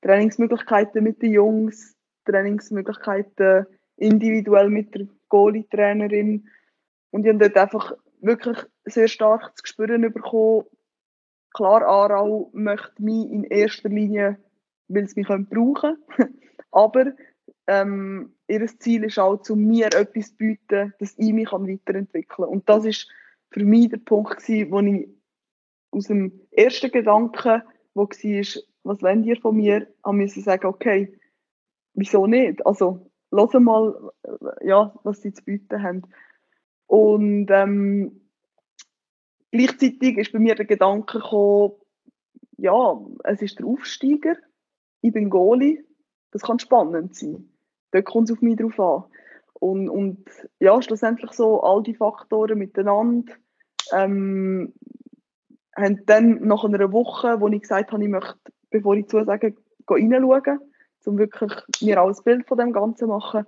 Trainingsmöglichkeiten mit den Jungs, Trainingsmöglichkeiten individuell mit der Goalie-Trainerin. Und ich habe dort einfach wirklich sehr stark zu spüren bekommen, klar, Aarau möchte mich in erster Linie, weil sie mich brauchen können, aber ähm, ihr Ziel ist auch, zu mir etwas zu bieten, dass ich mich weiterentwickeln kann. Und das ist für mich der Punkt, wo ich aus dem ersten Gedanken, wo war, was wollt ihr von mir, haben müssen sagen, okay, wieso nicht? Also, hören mal, äh, ja, was sie zu bieten haben. Und ähm, gleichzeitig ist bei mir der Gedanke gekommen, ja, es ist der Aufsteiger, ich bin Goalie, das kann spannend sein. Dort kommt es auf mich drauf an. Und, und ja, schlussendlich so all die Faktoren miteinander ähm, haben dann nach einer Woche, wo ich gesagt habe, ich möchte, bevor ich zusage, reinschauen, um wirklich mir auch ein Bild von dem Ganzen zu machen,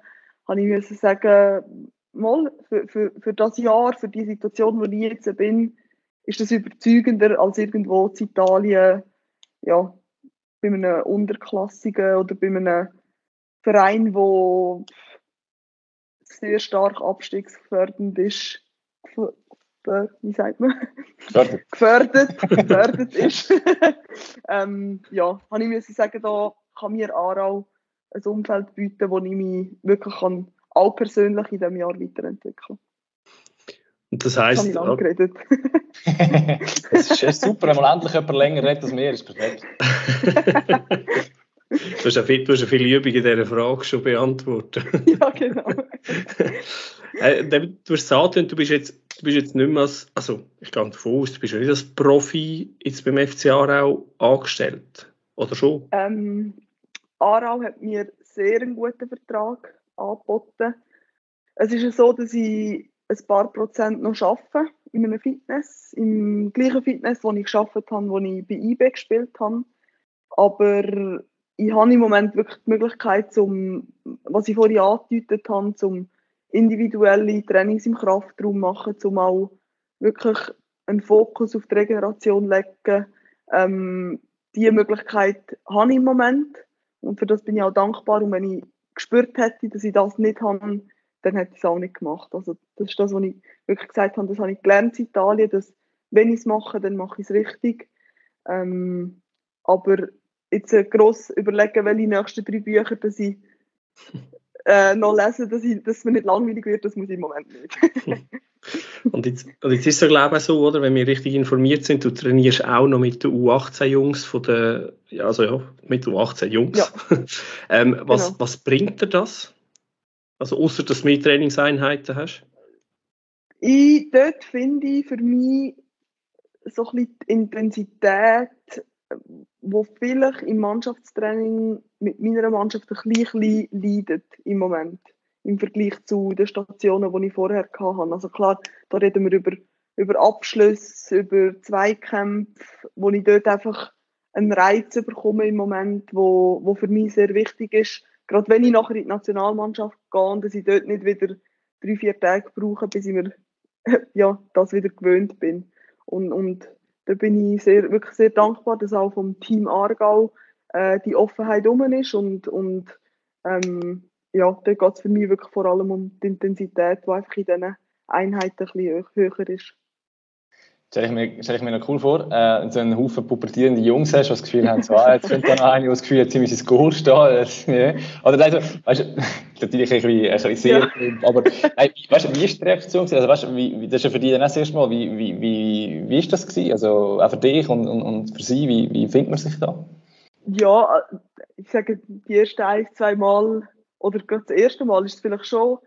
habe ich müssen sagen, mal, für, für, für das Jahr, für die Situation, wo ich jetzt bin, ist das überzeugender als irgendwo in Italien, ja, bei einem Unterklassigen oder bei einem Verein, wo sehr stark abstiegsgefährdend ist, wie sagt man? Gefördert. gefördert, gefördert ist. ähm, ja, habe ich müssen sagen, da kann mir Aarau ein Umfeld bieten, wo ich mich wirklich kann, auch persönlich in diesem Jahr weiterentwickeln und das heisst. Ich habe geredet. das ist super, wenn man endlich jemand länger redet als mir, ist perfekt. du, hast ja viel, du hast ja viele Übungen in dieser Frage schon beantwortet. ja, genau. äh, du hast gesagt, du bist jetzt, du bist jetzt nicht mehr als, also ich gehe davon aus, du bist ja nicht als Profi jetzt beim FC Aarau angestellt, oder schon? Ähm, Aarau hat mir sehr einen guten Vertrag angeboten. Es ist ja so, dass ich ein paar Prozent noch arbeite in einem Fitness, im gleichen Fitness, wo ich gearbeitet habe, wo ich bei IB gespielt habe. Aber ich habe im Moment wirklich die Möglichkeit, zum, was ich vorhin angedeutet habe, zum individuelle Trainings im Kraftraum machen, um auch wirklich einen Fokus auf die Regeneration zu legen. Ähm, diese Möglichkeit habe ich im Moment. Und für das bin ich auch dankbar. Und wenn ich gespürt hätte, dass ich das nicht habe, dann hätte ich es auch nicht gemacht. Also das ist das, was ich wirklich gesagt habe, das habe ich gelernt in Italien, dass wenn ich es mache, dann mache ich es richtig. Ähm, aber jetzt gross überlegen, welche nächsten drei Bücher dass ich äh, noch lesen, dass, ich, dass mir nicht langweilig wird, das muss ich im Moment nicht. und, jetzt, und jetzt ist es, glaube ich, so, oder? Wenn wir richtig informiert sind, du trainierst auch noch mit den U18-Jungs von der, ja, also ja, mit U18-Jungs. Ja. ähm, was, genau. was bringt dir das? Also außer dass du mehr Trainingseinheiten hast? Ich, dort finde ich für mich so ein bisschen die Intensität, wo vielleicht im Mannschaftstraining mit meiner Mannschaft ein bisschen leidet im Moment im Vergleich zu den Stationen, die ich vorher hatte. Also klar, da reden wir über, über Abschlüsse, über Zweikämpfe, wo ich dort einfach einen Reiz bekomme im Moment, wo, wo für mich sehr wichtig ist. Gerade wenn ich nachher in die Nationalmannschaft gehe dass ich dort nicht wieder drei, vier Tage brauche, bis ich mir ja, das wieder gewöhnt bin. Und, und da bin ich sehr, wirklich sehr dankbar, dass auch vom Team Aargau äh, die Offenheit um ist und, und ähm, ja, da geht es für mich wirklich vor allem um die Intensität, die einfach in diesen Einheiten ein bisschen höher ist. Stelle ich, mir, stelle ich mir noch cool vor, äh, so einen Haufen pubertierende Jungs hast, die das Gefühl haben, so, ah, jetzt könnte da noch einer, der das Gefühl hat, ziemlich ins Goal stehen. Oder also, weißt du, natürlich ein bisschen, ein bisschen sehr, ja. aber äh, weißt du, wie ist die Reaktion? Also, weißt du, wie, das ist ja für dich dann auch das erste Mal, wie, wie, wie, wie ist das gewesen? Also, auch für dich und, und, und für sie, wie, wie findet man sich da? Ja, äh, ich sage, die ersten ein, zwei Mal, oder gerade das erste Mal, ist es vielleicht schon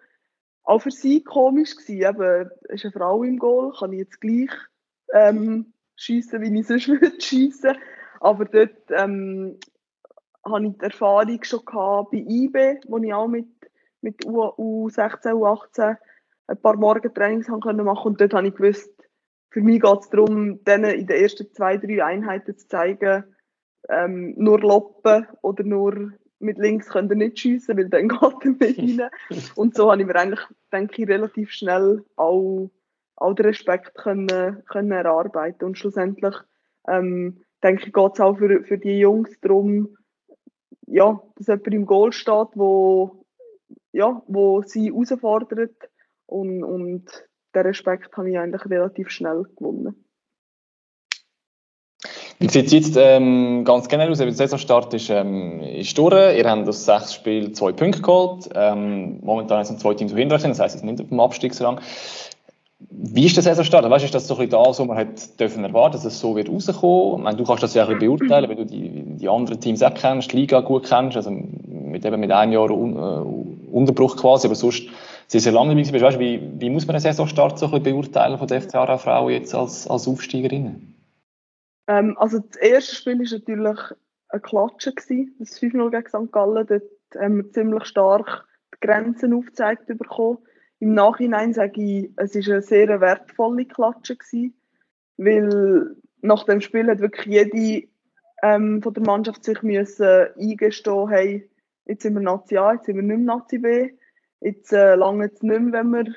auch für sie komisch gewesen. Eben, ist eine Frau im Goal, kann ich jetzt gleich ähm, schiessen, wie ich sonst würde schiessen. Aber dort ähm, hatte ich die Erfahrung schon gehabt bei IB, wo ich auch mit, mit U, 16 U18 ein paar Morgentrainings machen konnte. Und dort habe ich gewusst, für mich geht es darum, denen in den ersten zwei, drei Einheiten zu zeigen, ähm, nur loppen oder nur mit links könnt ihr nicht schiessen, weil dann geht er nicht rein. Und so habe ich mir eigentlich, denke ich, relativ schnell auch all den Respekt können, können erarbeiten Und schlussendlich, ähm, denke ich, geht es auch für, für die Jungs darum, ja, dass jemand im Goal steht, wo, ja, wo sie herausfordert. Und, und den Respekt habe ich eigentlich relativ schnell gewonnen. Wie sieht es jetzt ähm, ganz generell aus? Der Saisonstart ist, ähm, ist durch. Ihr habt das sechs Spiel zwei Punkte geholt. Ähm, momentan sind zwei Teams hinter euch, das heisst, es ist nicht auf dem Abstiegsrang. Wie ist der Saisonstart? Weißt, ist das so ein bisschen das, was man hat dürfen erwarten, dass es so wird rauskommen? Meine, du kannst das ja ein beurteilen, wenn du die, die anderen Teams auch kennst, die Liga gut kennst, also mit, eben mit einem Jahr Un, äh, Unterbruch quasi, aber sonst sehr, sehr lange dabei bist. Weißt, wie, wie muss man den Saisonstart so ein beurteilen von der FCA Frauen jetzt als, als Aufsteigerinnen? Ähm, also das erste Spiel war natürlich ein Klatschen, das 5-0 gegen St. Gallen. Dort haben wir ziemlich stark die Grenzen aufgezeigt bekommen im Nachhinein sage ich, es war eine sehr wertvolle Klatsche gewesen, weil nach dem Spiel hat wirklich jede ähm, von der Mannschaft sich müssen eingestehen, hey, jetzt sind wir Nazi A, jetzt sind wir nicht mehr Nazi B, jetzt äh, lange es nicht mehr, wenn wir,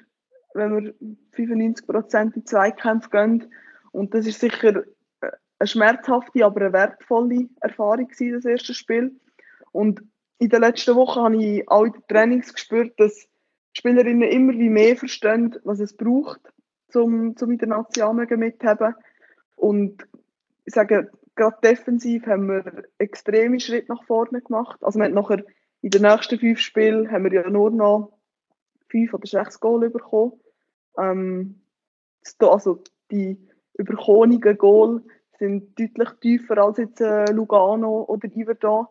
wenn wir 95% in Zweikämpfe gehen. Und das ist sicher äh, eine schmerzhafte, aber eine wertvolle Erfahrung gewesen, das erste Spiel. Und in den letzten Wochen habe ich auch in den Trainings gespürt, dass Spielerinnen immer wie mehr verstehen, was es braucht, um, um in der Nationalmannschaft mitzuhaben. Und ich sage, gerade defensiv haben wir extreme Schritte nach vorne gemacht. Also wir haben nachher in den nächsten fünf Spielen haben wir ja nur noch fünf oder sechs Goal bekommen. Ähm, also die überkommenen Goal sind deutlich tiefer als jetzt äh, Lugano oder Iverdon.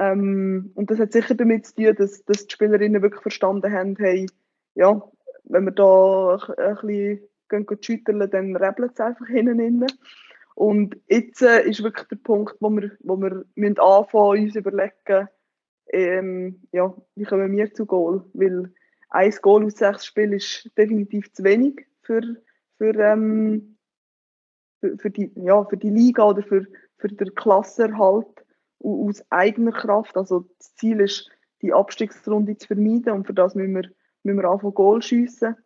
Ähm, und das hat sicher damit zu tun, dass, dass die Spielerinnen wirklich verstanden haben, hey, ja, wenn wir da ein, bisschen gehen, gehen schütteln, dann rebelt es einfach hinten rein. Und jetzt äh, ist wirklich der Punkt, wo wir, wo wir müssen anfangen, uns überlegen, ähm, ja, wie kommen wir zu Goal? Weil ein Goal aus sechs Spielen ist definitiv zu wenig für, für, ähm, für, für, die, ja, für die Liga oder für, für den Klassenerhalt aus eigener Kraft. Also das Ziel ist, die Abstiegsrunde zu vermeiden und für das müssen wir, müssen wir anfangen Goal schiessen.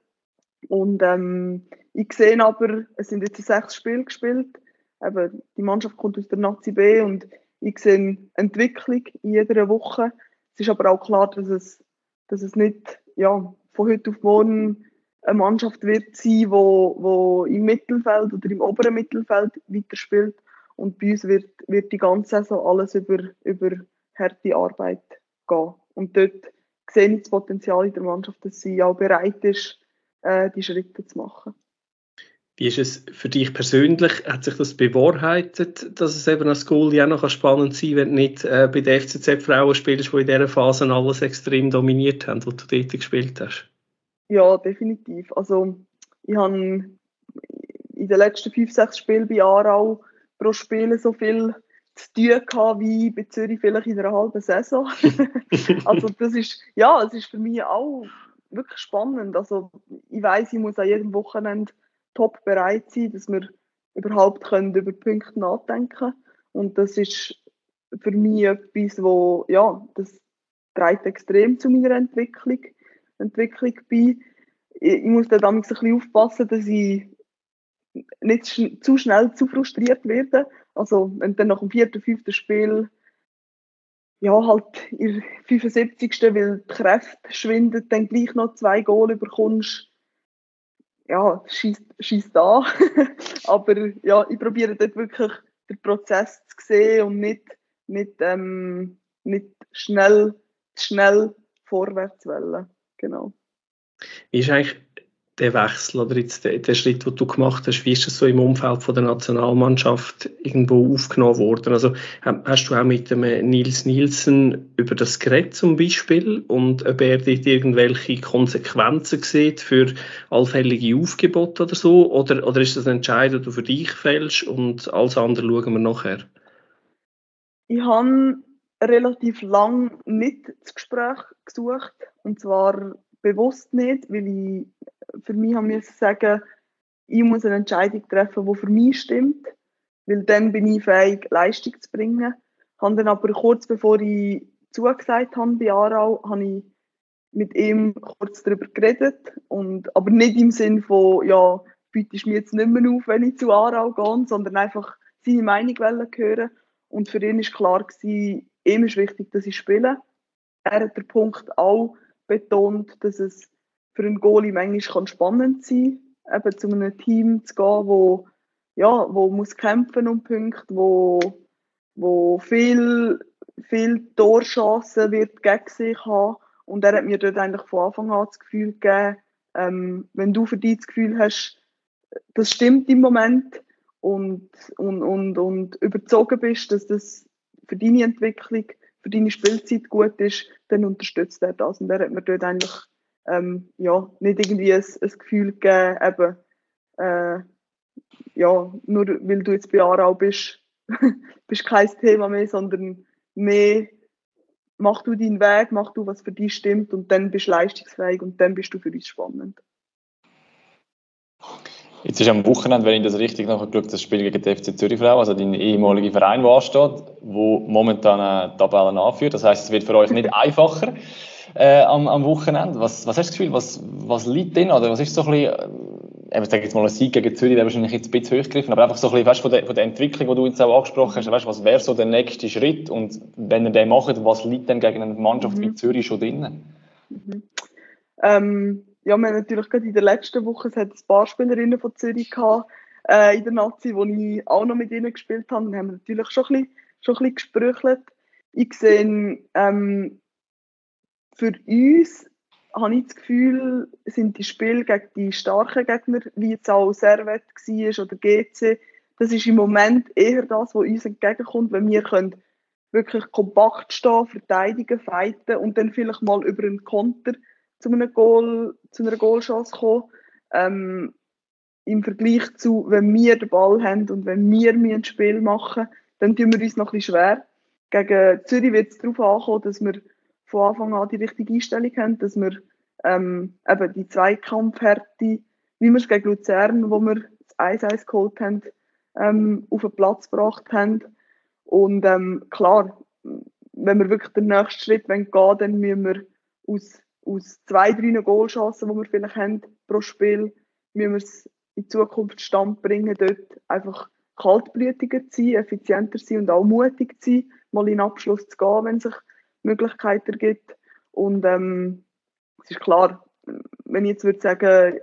Und ähm, ich sehe aber, es sind jetzt sechs Spiele gespielt. Eben, die Mannschaft kommt aus der Nazi B und ich sehe Entwicklung in jeder Woche. Es ist aber auch klar, dass es, dass es nicht ja, von heute auf morgen eine Mannschaft wird sein, wo, wo im Mittelfeld oder im oberen Mittelfeld weiterspielt, und bei uns wird, wird die ganze Saison alles über, über harte Arbeit gehen. Und dort sehe ich das Potenzial in der Mannschaft, dass sie auch bereit ist, äh, die Schritte zu machen. Wie ist es für dich persönlich? Hat sich das bewahrheitet, dass es eben als Goal ja noch spannend sein kann, wenn du nicht äh, bei der FCZ Frauen spielst, die in dieser Phase alles extrem dominiert haben, wo du dort gespielt hast? Ja, definitiv. Also ich habe in den letzten fünf, sechs Spielen bei Aarau pro Spiel so viel zu tun gehabt, wie bei Zürich vielleicht in einer halben Saison. also das ist, ja, es ist für mich auch wirklich spannend. Also ich weiß, ich muss an jedem Wochenende top bereit sein, dass wir überhaupt können über Punkte nachdenken Und das ist für mich etwas, wo, ja, das trägt extrem zu meiner Entwicklung, Entwicklung bei. Ich, ich muss da ein bisschen aufpassen, dass ich nicht sch zu schnell zu frustriert werde. Also wenn dann nach dem vierten, fünften Spiel ja, halt in 75. weil die Kräfte schwindet, dann gleich noch zwei Goal bekommst, ja, schießt da. Aber ja, ich probiere dort wirklich den Prozess zu sehen und nicht, nicht, ähm, nicht schnell, schnell vorwärts wollen. Genau. Ist eigentlich der Wechsel oder jetzt der, Schritt, den du gemacht hast, wie ist das so im Umfeld von der Nationalmannschaft irgendwo aufgenommen worden? Also hast du auch mit dem Nils Nielsen über das Gerät zum Beispiel und ob er dort irgendwelche Konsequenzen sieht für allfällige Aufgebote oder so? Oder, oder ist das ein Entscheid, den du für dich fällst und alles andere schauen wir nachher? Ich habe relativ lang nicht das Gespräch gesucht und zwar bewusst nicht, weil ich für mich haben müssen sagen, ich muss eine Entscheidung treffen, die für mich stimmt, weil dann bin ich fähig, Leistung zu bringen. Habe dann aber kurz bevor ich zugesagt habe bei Aarau, habe ich mit ihm kurz darüber geredet, und, aber nicht im Sinn von, ja, bietest mir jetzt nicht mehr auf, wenn ich zu Aarau gehe, sondern einfach seine Meinung hören und für ihn war klar gewesen, ihm ist wichtig, dass ich spiele. Er hat den Punkt auch betont, dass es für einen Goalie manchmal spannend sein eben zu einem Team zu gehen, wo, ja, wo muss kämpfen um Punkte, wo, wo viel, viel Torchancen wird gegen sich haben. Und er hat mir dort eigentlich von Anfang an das Gefühl gegeben, ähm, wenn du für dich das Gefühl hast, das stimmt im Moment und, und, und, und überzogen bist, dass das für deine Entwicklung, für deine Spielzeit gut ist, dann unterstützt er das. Und er hat mir dort eigentlich ähm, ja, nicht irgendwie ein, ein Gefühl geben, eben, äh, ja, nur weil du jetzt bei Aarau bist, bist kein Thema mehr, sondern mehr mach du deinen Weg, mach du, was für dich stimmt und dann bist du leistungsfähig und dann bist du für uns spannend. Jetzt ist am Wochenende, wenn ich das richtig nachgeschaut das Spiel gegen die FC Zürich Frau, also dein ehemaliger Verein, der ansteht, wo momentan eine Tabelle anführt. Das heißt, es wird für euch nicht einfacher äh, am, am Wochenende. Was, was hast du das Gefühl, was, was liegt drin? Oder was ist so ein bisschen, äh, ich sage jetzt mal ein Sieg gegen Zürich, der wahrscheinlich jetzt ein bisschen hochgegriffen, aber einfach so ein bisschen, weißt, von, der, von der Entwicklung, die du jetzt auch angesprochen hast, weißt, was wäre so der nächste Schritt? Und wenn ihr den macht, was liegt denn gegen eine Mannschaft mhm. wie Zürich schon drin? Mhm. Ähm, ja, wir haben natürlich gerade in der letzten Woche, es hat ein paar Spielerinnen von Zürich gehabt, äh, in der Nazi, wo ich auch noch mit ihnen gespielt habe. Dann haben wir natürlich schon ein bisschen, schon ein bisschen gesprüchelt. Ich sehe, ähm, für uns habe ich das Gefühl, sind die Spiele gegen die starken Gegner, wie jetzt auch Servet war oder GC, das ist im Moment eher das, was uns entgegenkommt, wenn wir können wirklich kompakt stehen, verteidigen, fighten und dann vielleicht mal über einen Konter zu, einem Goal, zu einer Goalchance kommen. Ähm, Im Vergleich zu, wenn wir den Ball haben und wenn wir ein Spiel machen, dann tun wir uns noch ein bisschen schwer. Gegen Zürich wird es darauf ankommen, dass wir von Anfang an die richtige Einstellung haben, dass wir ähm, eben die Zweikampfhärte, wie wir es gegen Luzern, wo wir das 1-1 geholt haben, ähm, auf den Platz gebracht haben. Und ähm, klar, wenn wir wirklich den nächsten Schritt gehen wollen, dann müssen wir aus, aus zwei, drei Goalchancen, die wir vielleicht haben pro Spiel, müssen wir es in Zukunft stand bringen, dort einfach kaltblütiger zu sein, effizienter zu sein und auch mutig zu sein, mal in Abschluss zu gehen, wenn sich Möglichkeiten gibt. Und ähm, es ist klar, wenn ich jetzt würde sagen,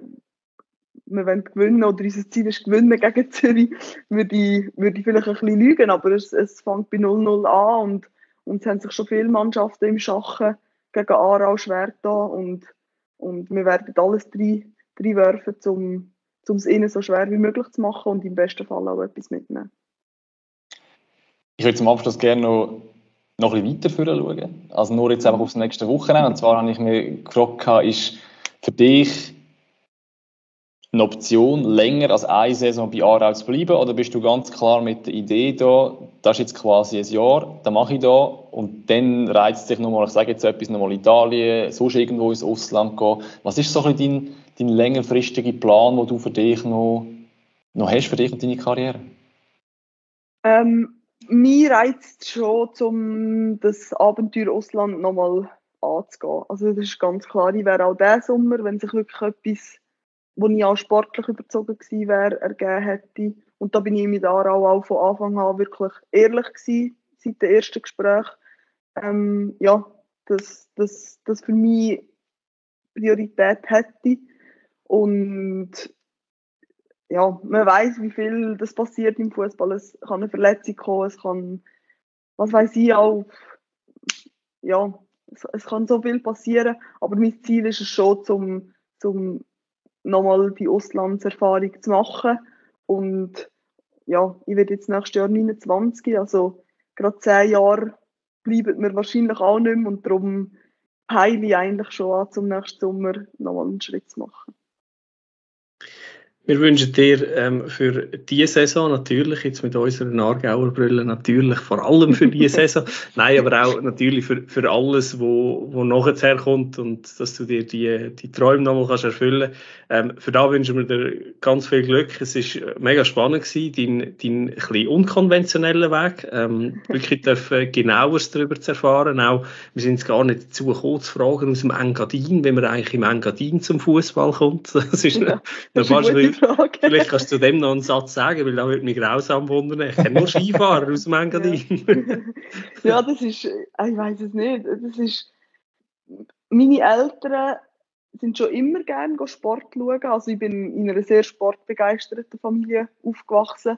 wir wollen gewinnen oder unser Ziel ist gewinnen gegen Zürich, würde ich, würde ich vielleicht ein bisschen lügen, aber es, es fängt bei 0-0 an und, und es haben sich schon viele Mannschaften im Schachen gegen Aarau schwer da und, und wir werden alles drei, drei werfen, um es ihnen so schwer wie möglich zu machen und im besten Fall auch etwas mitnehmen. Ich würde zum Abschluss gerne noch, noch ein bisschen weiter schauen. Also nur jetzt einfach aufs nächste Wochenende. Und zwar habe ich mir gefragt, ist für dich eine Option, länger als eine Saison bei Aarau zu bleiben? Oder bist du ganz klar mit der Idee da, das ist jetzt quasi ein Jahr, das mache ich da und dann reizt sich nochmal, ich sage jetzt etwas, nochmal Italien, sonst irgendwo ins Ausland gehen. Was ist so ein dein, dein längerfristiger Plan, den du für dich noch, noch hast, für dich und deine Karriere? Ähm, mir reizt schon, um das Abenteuer Ausland nochmal anzugehen. Also das ist ganz klar, ich wäre auch diesen Sommer, wenn sich wirklich etwas wo ich auch sportlich überzogen gewesen wäre, ergeben hätte. Und da bin ich mit Aarau auch von Anfang an wirklich ehrlich gewesen, seit dem ersten Gespräch. Ähm, ja, dass das, das für mich Priorität hätte. Und ja, man weiß, wie viel das passiert im Fußball. Es kann eine Verletzung kommen, es kann, was weiß ich auch, ja, es, es kann so viel passieren. Aber mein Ziel ist es schon, zum, zum nochmal die Auslandserfahrung zu machen. Und ja, ich werde jetzt nächstes Jahr 29, also gerade zehn Jahre bleiben mir wahrscheinlich auch nicht mehr und darum heile ich eigentlich schon an, zum nächsten Sommer nochmal einen Schritt zu machen. Wir wünschen dir ähm, für diese Saison natürlich, jetzt mit unserer Aargauer Brille, natürlich vor allem für diese Saison, nein, aber auch natürlich für, für alles, wo, wo nachher kommt und dass du dir die, die Träume nochmal kannst erfüllen ähm, Für da wünschen wir dir ganz viel Glück. Es ist mega spannend gewesen, dein, dein ein unkonventioneller Weg, ähm, wirklich dürfen genaueres darüber zu erfahren. Auch, wir sind es gar nicht dazu gekommen, zu fragen aus dem Engadin, wenn man eigentlich im Engadin zum Fußball kommt. Das ist ja, eine, eine Frage. Vielleicht kannst du dem noch einen Satz sagen, weil da würde mich grausam wundern. Ich kenne nur Skifahrer aus dem Engadin. Ja. ja, das ist, äh, ich weiß es nicht. Das ist, meine Eltern sind schon immer gerne Sport schauen. Also ich bin in einer sehr sportbegeisterten Familie aufgewachsen.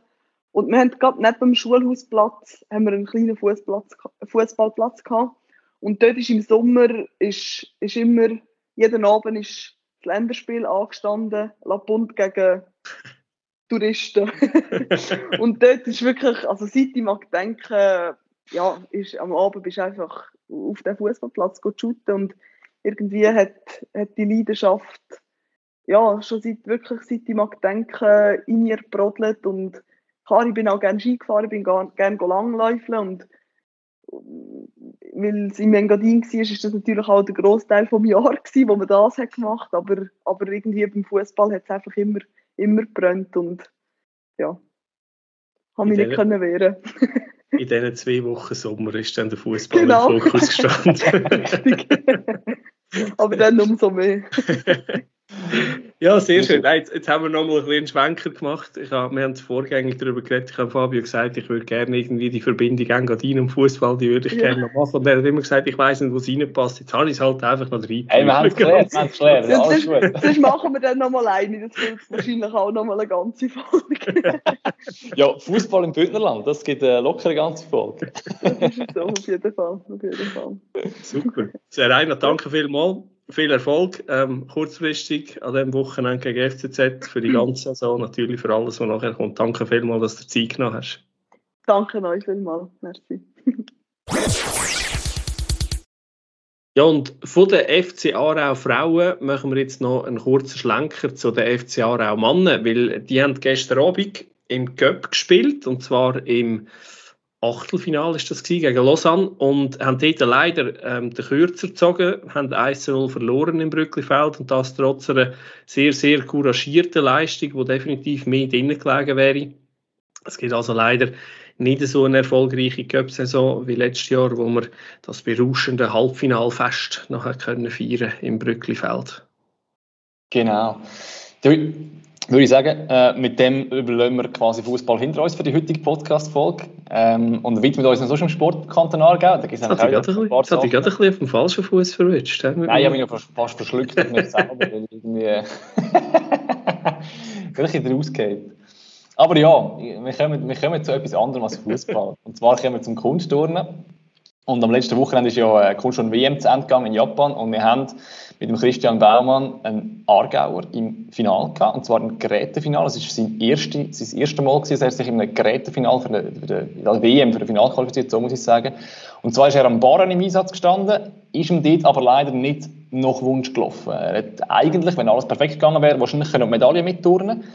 Und wir haben gerade neben dem Schulhausplatz haben wir einen kleinen Fußballplatz gehabt. Und dort ist im Sommer ist, ist immer, jeden Abend ist das Länderspiel angestanden, La Punt gegen Touristen. und dort ist wirklich, also seit ich mag denken, ja, ist, am Abend bist du einfach auf dem Fußballplatz shooten und irgendwie hat, hat die Leidenschaft ja, schon seit, wirklich seit ich mag denken, in mir brodelt und klar, ich bin auch gerne Ski gefahren, ich bin gerne langläufeln und weil es im Engadin war, ist das natürlich auch der Großteil vom Jahr gewesen, wo man das hat gemacht, aber aber irgendwie beim Fußball hat es einfach immer immer gebrannt und ja, habe mich nicht können wehren. in diesen zwei Wochen Sommer ist dann der Fußball genau. im Fokus gestanden. aber dann umso mehr. Ja, sehr schön. Jetzt, jetzt haben wir noch mal einen Schwenker gemacht. Ich hab, wir haben vorgängig darüber geredet. Ich habe Fabio gesagt, ich würde gerne irgendwie die Verbindung Engadin und Fußball, die würde ich ja. gerne noch machen. Und er hat immer gesagt, ich weiß nicht, wo es reinpasst. Jetzt habe ich es halt einfach noch rein. Hey, wir haben es geklärt, wir haben es geklärt. Das, das, das, machen wir dann noch mal eine. Das wird wahrscheinlich auch noch mal eine ganze Folge. ja, Fußball im Bündnerland, das gibt eine lockere ganze Folge. das ist so, auf jeden Fall. Auf jeden Fall. Super. Sehr Rainer, danke vielmals viel Erfolg ähm, kurzfristig an diesem Wochenende gegen FCZ für die ganze Saison, natürlich für alles, was nachher kommt. Danke vielmals, dass du Zeit genommen hast. Danke euch vielmals. Merci. Ja, und von den FC Aarau Frauen machen wir jetzt noch einen kurzen Schlenker zu den FC Aarau Männern, weil die haben gestern Abend im Cup gespielt, und zwar im Achtelfinale ist das gegen Lausanne und haben dort leider ähm, den Kürzer gezogen, haben 1-0 verloren im Brücklifeld und das trotz einer sehr, sehr couragierten Leistung, die definitiv mehr drinnen gelegen wäre. Es gibt also leider nicht so eine erfolgreiche Cup-Saison wie letztes Jahr, wo wir das berauschende Halbfinalfest nachher können feiern im Brücklifeld. Genau würde ich sagen, äh, mit dem überlassen wir quasi Fußball hinter uns für die heutige Podcast-Folge ähm, und widmen uns noch so im Sportkanton Aargau. Da das hat dich gerade ein, bisschen, ein bisschen auf dem falschen Fuß verwünscht. Nein, ich habe mich noch fast verschluckt auf mich selber, weil irgendwie vielleicht wieder ausgeht. Aber ja, wir kommen, wir kommen zu etwas anderem als Fußball. Und zwar kommen wir zum Kunstturnen. Und am letzten Wochenende ist ja äh, schon WM zu Ende gegangen in Japan und wir haben mit dem Christian Baumann einen Aargauer im Finale gehabt, und zwar ein Gerätefinale. Es war sein, erste, sein erstes Mal, gewesen, dass er sich einem Gerätefinale für die, WM, für das Finale qualifiziert, so muss ich sagen. Und zwar ist er am Barren im Einsatz gestanden, ist ihm dort aber leider nicht nach Wunsch gelaufen. Er hat eigentlich, wenn alles perfekt gegangen wäre, wahrscheinlich eine Medaille mitturnen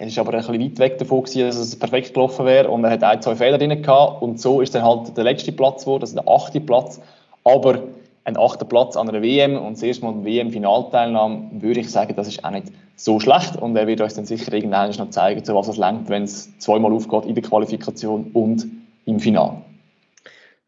er ist aber ein bisschen weit weg davon gewesen, dass es perfekt gelaufen wäre und er hat ein, zwei Fehler drin gehabt und so ist dann halt der letzte Platz geworden, also der achte Platz. Aber ein achter Platz an einer WM und das erste Mal eine WM-Finalteilnahme, würde ich sagen, das ist auch nicht so schlecht und er wird uns dann sicher irgendwann noch zeigen, zu was es lenkt, wenn es zweimal aufgeht in der Qualifikation und im Finale.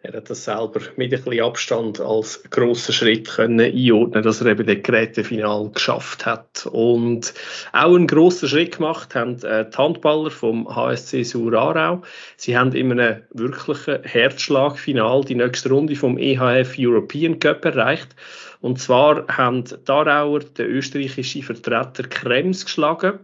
Er hat das selber mit ein bisschen Abstand als grossen Schritt können einordnen, dass er eben das Gerätefinal geschafft hat. Und auch einen grossen Schritt gemacht haben äh, die Handballer vom HSC Sur Aarau. Sie haben in einem wirklichen Herzschlagfinal die nächste Runde vom EHF European Cup erreicht. Und zwar haben die Aarauer den österreichischen Vertreter Krems geschlagen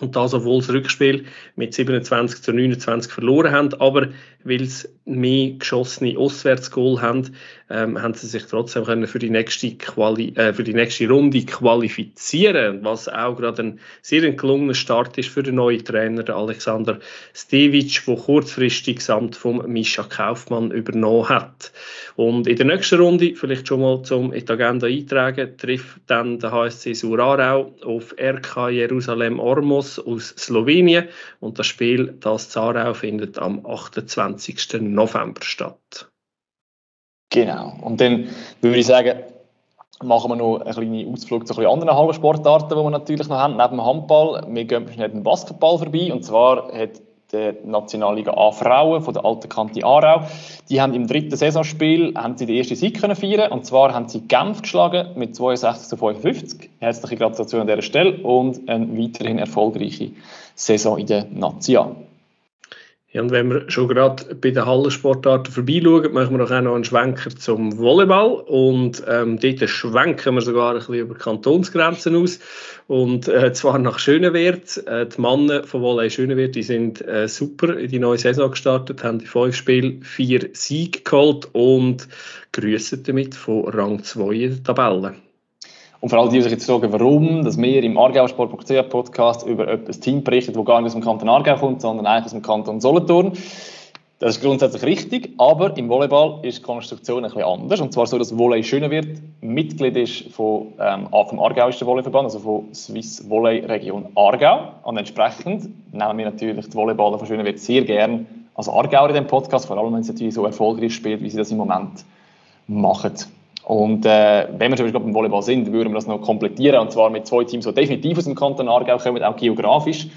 und das, obwohl das Rückspiel mit 27 zu 29 verloren haben, aber weil sie mehr geschossene Auswärtsgoal haben, ähm, haben sie sich trotzdem können für, die nächste Quali äh, für die nächste Runde qualifizieren, was auch gerade ein sehr gelungener Start ist für den neuen Trainer, der Alexander Stevic, der kurzfristig samt vom Mischa Kaufmann übernommen hat. Und in der nächsten Runde, vielleicht schon mal zum in die Agenda eintragen, trifft dann der HSC Surarau auf RK Jerusalem Ormos aus Slowenien und das Spiel, das Zarau, findet am 28. November statt. Genau. Und dann würde ich sagen, machen wir noch einen kleinen Ausflug zu anderen Hallensportarten, die wir natürlich noch haben, neben dem Handball. Wir gehen schnell den Basketball vorbei. Und zwar hat der Nationalliga A Frauen von der alten Kante Aarau. Die haben im dritten Saisonspiel haben sie den ersten Sieg können feiern und zwar haben sie Genf geschlagen mit 62 zu 55. Herzliche Gratulation an dieser Stelle und eine weiterhin erfolgreiche Saison in der Nation. Ja, und wenn wir schon gerade bei den Hallensportarten vorbeischauen, machen wir auch noch einen Schwenker zum Volleyball. Und ähm, dort schwenken wir sogar ein bisschen über Kantonsgrenzen aus. Und äh, zwar nach Schönewert. Äh, die Männer von Volley Schönewert, die sind äh, super in die neue Saison gestartet, haben die fünf Spiele vier Siege geholt und grüßen damit von Rang 2 in der Tabelle. Und vor allem die, die sich jetzt fragen, warum dass wir im Aargausport.ch Podcast über ein Team berichten, das gar nicht aus dem Kanton Aargau kommt, sondern eigentlich aus dem Kanton Solothurn. Das ist grundsätzlich richtig, aber im Volleyball ist die Konstruktion bisschen anders. Und zwar so, dass Volley schöner wird, Mitglied ist von, ähm, vom Aargauischen Volleyverband, also von Swiss Volley Region Aargau. Und entsprechend nehmen wir natürlich die Volleyballer von Schönewert sehr gern als Aargauer in dem Podcast, vor allem wenn es natürlich so erfolgreich spielt, wie sie das im Moment machen. Und äh, wenn wir schon beim Volleyball sind, würden wir das noch komplettieren, und zwar mit zwei Teams, die definitiv aus dem Kanton Aargau kommen, auch geografisch.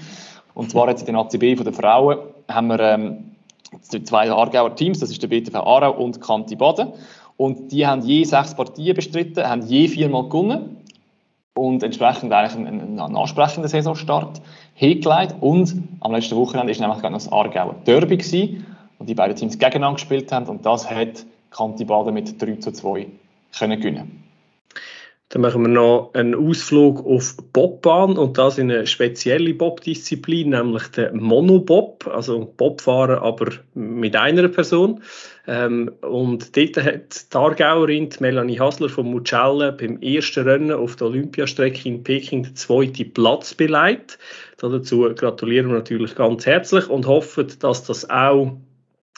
Und zwar jetzt in den ACB von den Frauen haben wir ähm, zwei Aargauer Teams, das ist der BTV Aarau und Kanti Baden. Und die haben je sechs Partien bestritten, haben je viermal gewonnen und entsprechend eigentlich einen, einen ansprechenden Saisonstart hingelegt. Und am letzten Wochenende war nämlich gerade noch das Aargauer Derby gewesen, wo die beiden Teams gegeneinander gespielt haben und das hat Kanti Baden mit 3 zu 2 können gewinnen dann machen wir noch einen Ausflug auf Bobbahn und das in eine spezielle Bob-Disziplin, nämlich den Monobob, also Bobfahren, aber mit einer Person. Ähm, und dort hat die Aargauerin Melanie Hasler von Mucella beim ersten Rennen auf der Olympiastrecke in Peking den zweiten Platz beleidigt. Dazu gratulieren wir natürlich ganz herzlich und hoffen, dass das auch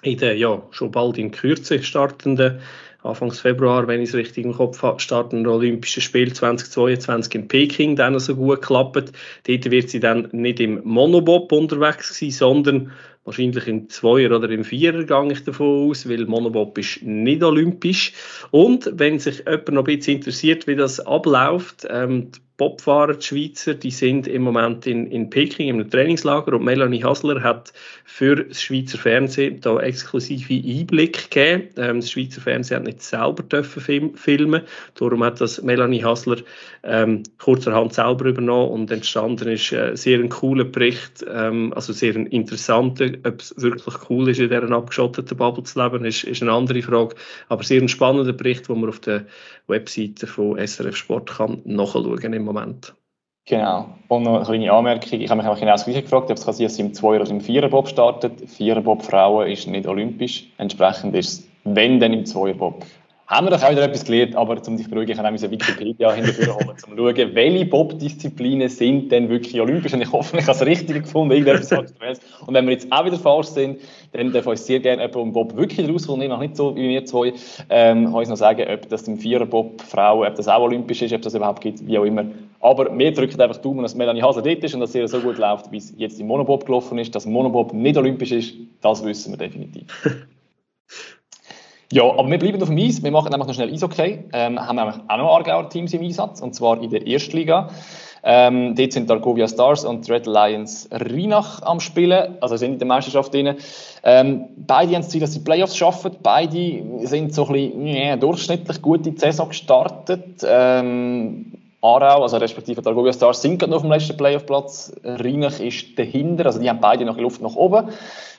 in der ja, schon bald in Kürze startenden Anfangs Februar, wenn ich es richtig im Kopf habe, starten die Olympischen Spiele 2022 in Peking dann so gut geklappt. Dort wird sie dann nicht im Monobob unterwegs sein, sondern wahrscheinlich im Zweier- oder im Vierer gehe ich davon aus, weil Monobob ist nicht olympisch. Und wenn sich jemand noch ein bisschen interessiert, wie das abläuft, ähm, Bobfahrer, die Schweizer, die sind im Moment in, in Peking im Trainingslager und Melanie Hasler hat für das Schweizer Fernsehen da exklusive Einblick gegeben. Ähm, das Schweizer Fernsehen hat nicht selber dürfen film, filmen, darum hat das Melanie Hasler ähm, kurzerhand selber übernommen und entstanden ist äh, sehr ein cooler Bericht, ähm, also sehr ein interessanter, ob es wirklich cool ist, in dieser abgeschotteten Bubble zu leben, ist, ist eine andere Frage, aber sehr ein spannender Bericht, wo man auf der Webseite von SRF Sport kann nachschauen im Moment. Genau. Und noch eine kleine Anmerkung. Ich habe mich genau das Gleiche gefragt, ob es im 2 oder im 4 Bob startet. 4 Bob Frauen ist nicht olympisch. Entsprechend ist es wenn dann im Zweierbob haben wir doch auch wieder etwas gelernt, aber um dich zu beruhigen, ich habe auch Wikipedia hinterher holen, um zu schauen, welche Bob-Disziplinen sind denn wirklich olympisch. Und ich hoffe, ich habe es richtig gefunden, irgendetwas Aktuelles. Und wenn wir jetzt auch wieder falsch sind, dann darf uns sehr gerne jemand um Bob wirklich rauskommen. Ich mache nicht so wie wir zwei. Ähm, ich noch sagen, ob das im Vierer-Bob Frauen, ob das auch olympisch ist, ob das überhaupt gibt, wie auch immer. Aber wir drücken einfach Daumen, dass Melanie Haser dort ist und dass es so gut läuft, wie es jetzt im Monobob gelaufen ist. Dass Monobob nicht olympisch ist, das wissen wir definitiv. Ja, aber wir bleiben auf dem Eis. Wir machen nämlich noch schnell Eishockey. Ähm, haben nämlich auch noch Aargauer Teams im Einsatz, und zwar in der Erstliga. Ähm, dort sind Argovia Stars und Red Lions Rheinach am Spielen, also sind in der Meisterschaft drin. Ähm, beide haben das Ziel, dass sie Playoffs schaffen. Beide sind so ein bisschen yeah, durchschnittlich gut in die Saison gestartet. Ähm, Aarau, also respektive die Argovia Stars, sind gerade noch auf dem letzten Playoff-Platz. Rheinach ist dahinter, also die haben beide noch Luft nach oben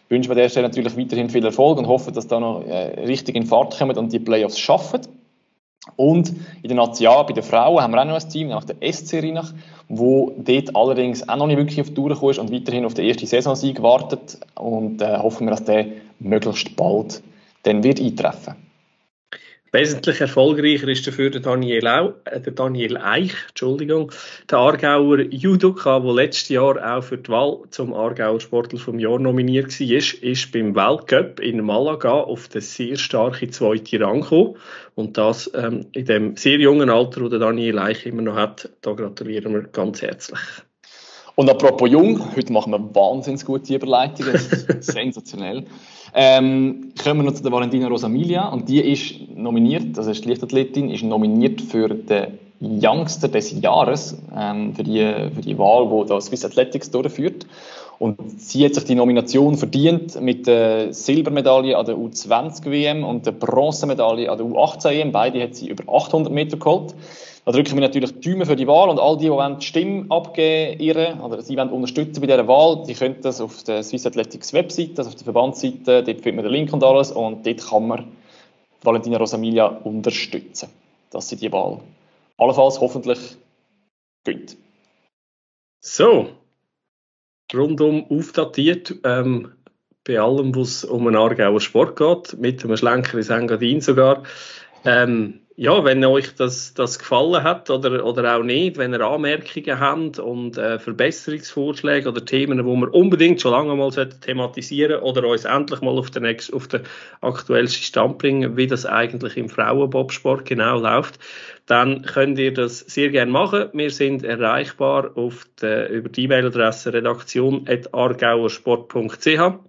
wünschen wir der Stelle natürlich weiterhin viel Erfolg und hoffen, dass da noch äh, richtig in Fahrt kommen und die Playoffs schaffen. Und in der National bei den Frauen haben wir auch noch ein Team, nämlich der SC Rheinach, wo dort allerdings auch noch nicht wirklich auf die Tour gekommen ist und weiterhin auf den ersten Saisonsieg wartet. Und äh, hoffen wir, dass der möglichst bald dann wird eintreffen wird. Wesentlich erfolgreicher ist dafür der Daniel, Au, äh, der Daniel Eich, Entschuldigung, der Aargauer Judoka, der letztes Jahr auch für die Wahl zum Aargauer Sportler vom Jahr nominiert war, ist, ist beim Weltcup in Malaga auf den sehr starken zweiten Rang gekommen. Und das ähm, in dem sehr jungen Alter, wo der Daniel Eich immer noch hat. Da gratulieren wir ganz herzlich. Und apropos jung, heute machen wir wahnsinnig gute Überleitungen, sensationell. Ähm, kommen wir noch zu der Valentina Rosamilia und die ist nominiert, also ist die Leichtathletin, ist nominiert für den Youngster des Jahres, ähm, für, die, für die Wahl, wo das Swiss Athletics durchführt. Und sie hat sich die Nomination verdient mit der Silbermedaille an der U20-WM und der Bronzemedaille an der U18-EM. Beide hat sie über 800 Meter geholt. Da drücken wir natürlich die Daumen für die Wahl und all die, die Stimme abgeben ihre, oder sie wollen unterstützen bei dieser Wahl, die können das auf der Swiss Athletics Webseite, also auf der Verbandsseite, dort findet man den Link und alles und dort kann man Valentina Rosamilia unterstützen, dass sie die Wahl allenfalls hoffentlich gönnt. So, rundum aufdatiert, ähm, bei allem, was um einen Aargauer Sport geht, mit einem Schlenker ins Engadin sogar. Ähm, ja, wenn euch das, das gefallen hat oder, oder auch nicht, wenn ihr Anmerkungen habt und äh, Verbesserungsvorschläge oder Themen, die wir unbedingt schon lange mal thematisieren oder uns endlich mal auf den, nächsten, auf den aktuellsten Stand bringen, wie das eigentlich im Frauenbobsport genau läuft, dann könnt ihr das sehr gerne machen. Wir sind erreichbar auf der, über die E-Mail-Adresse redaktion.argauersport.ch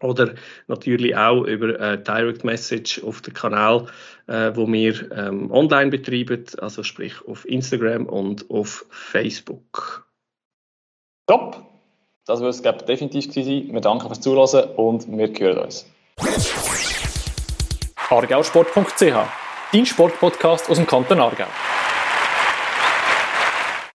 oder natürlich auch über äh, Direct Message auf dem Kanal, äh, wo wir ähm, online betreiben, also sprich auf Instagram und auf Facebook. Top! Das wird es glaube definitiv sein. Wir danken fürs Zuhören und wir hören uns. argausport.ch Dein Sportpodcast aus dem Kanton Aargau.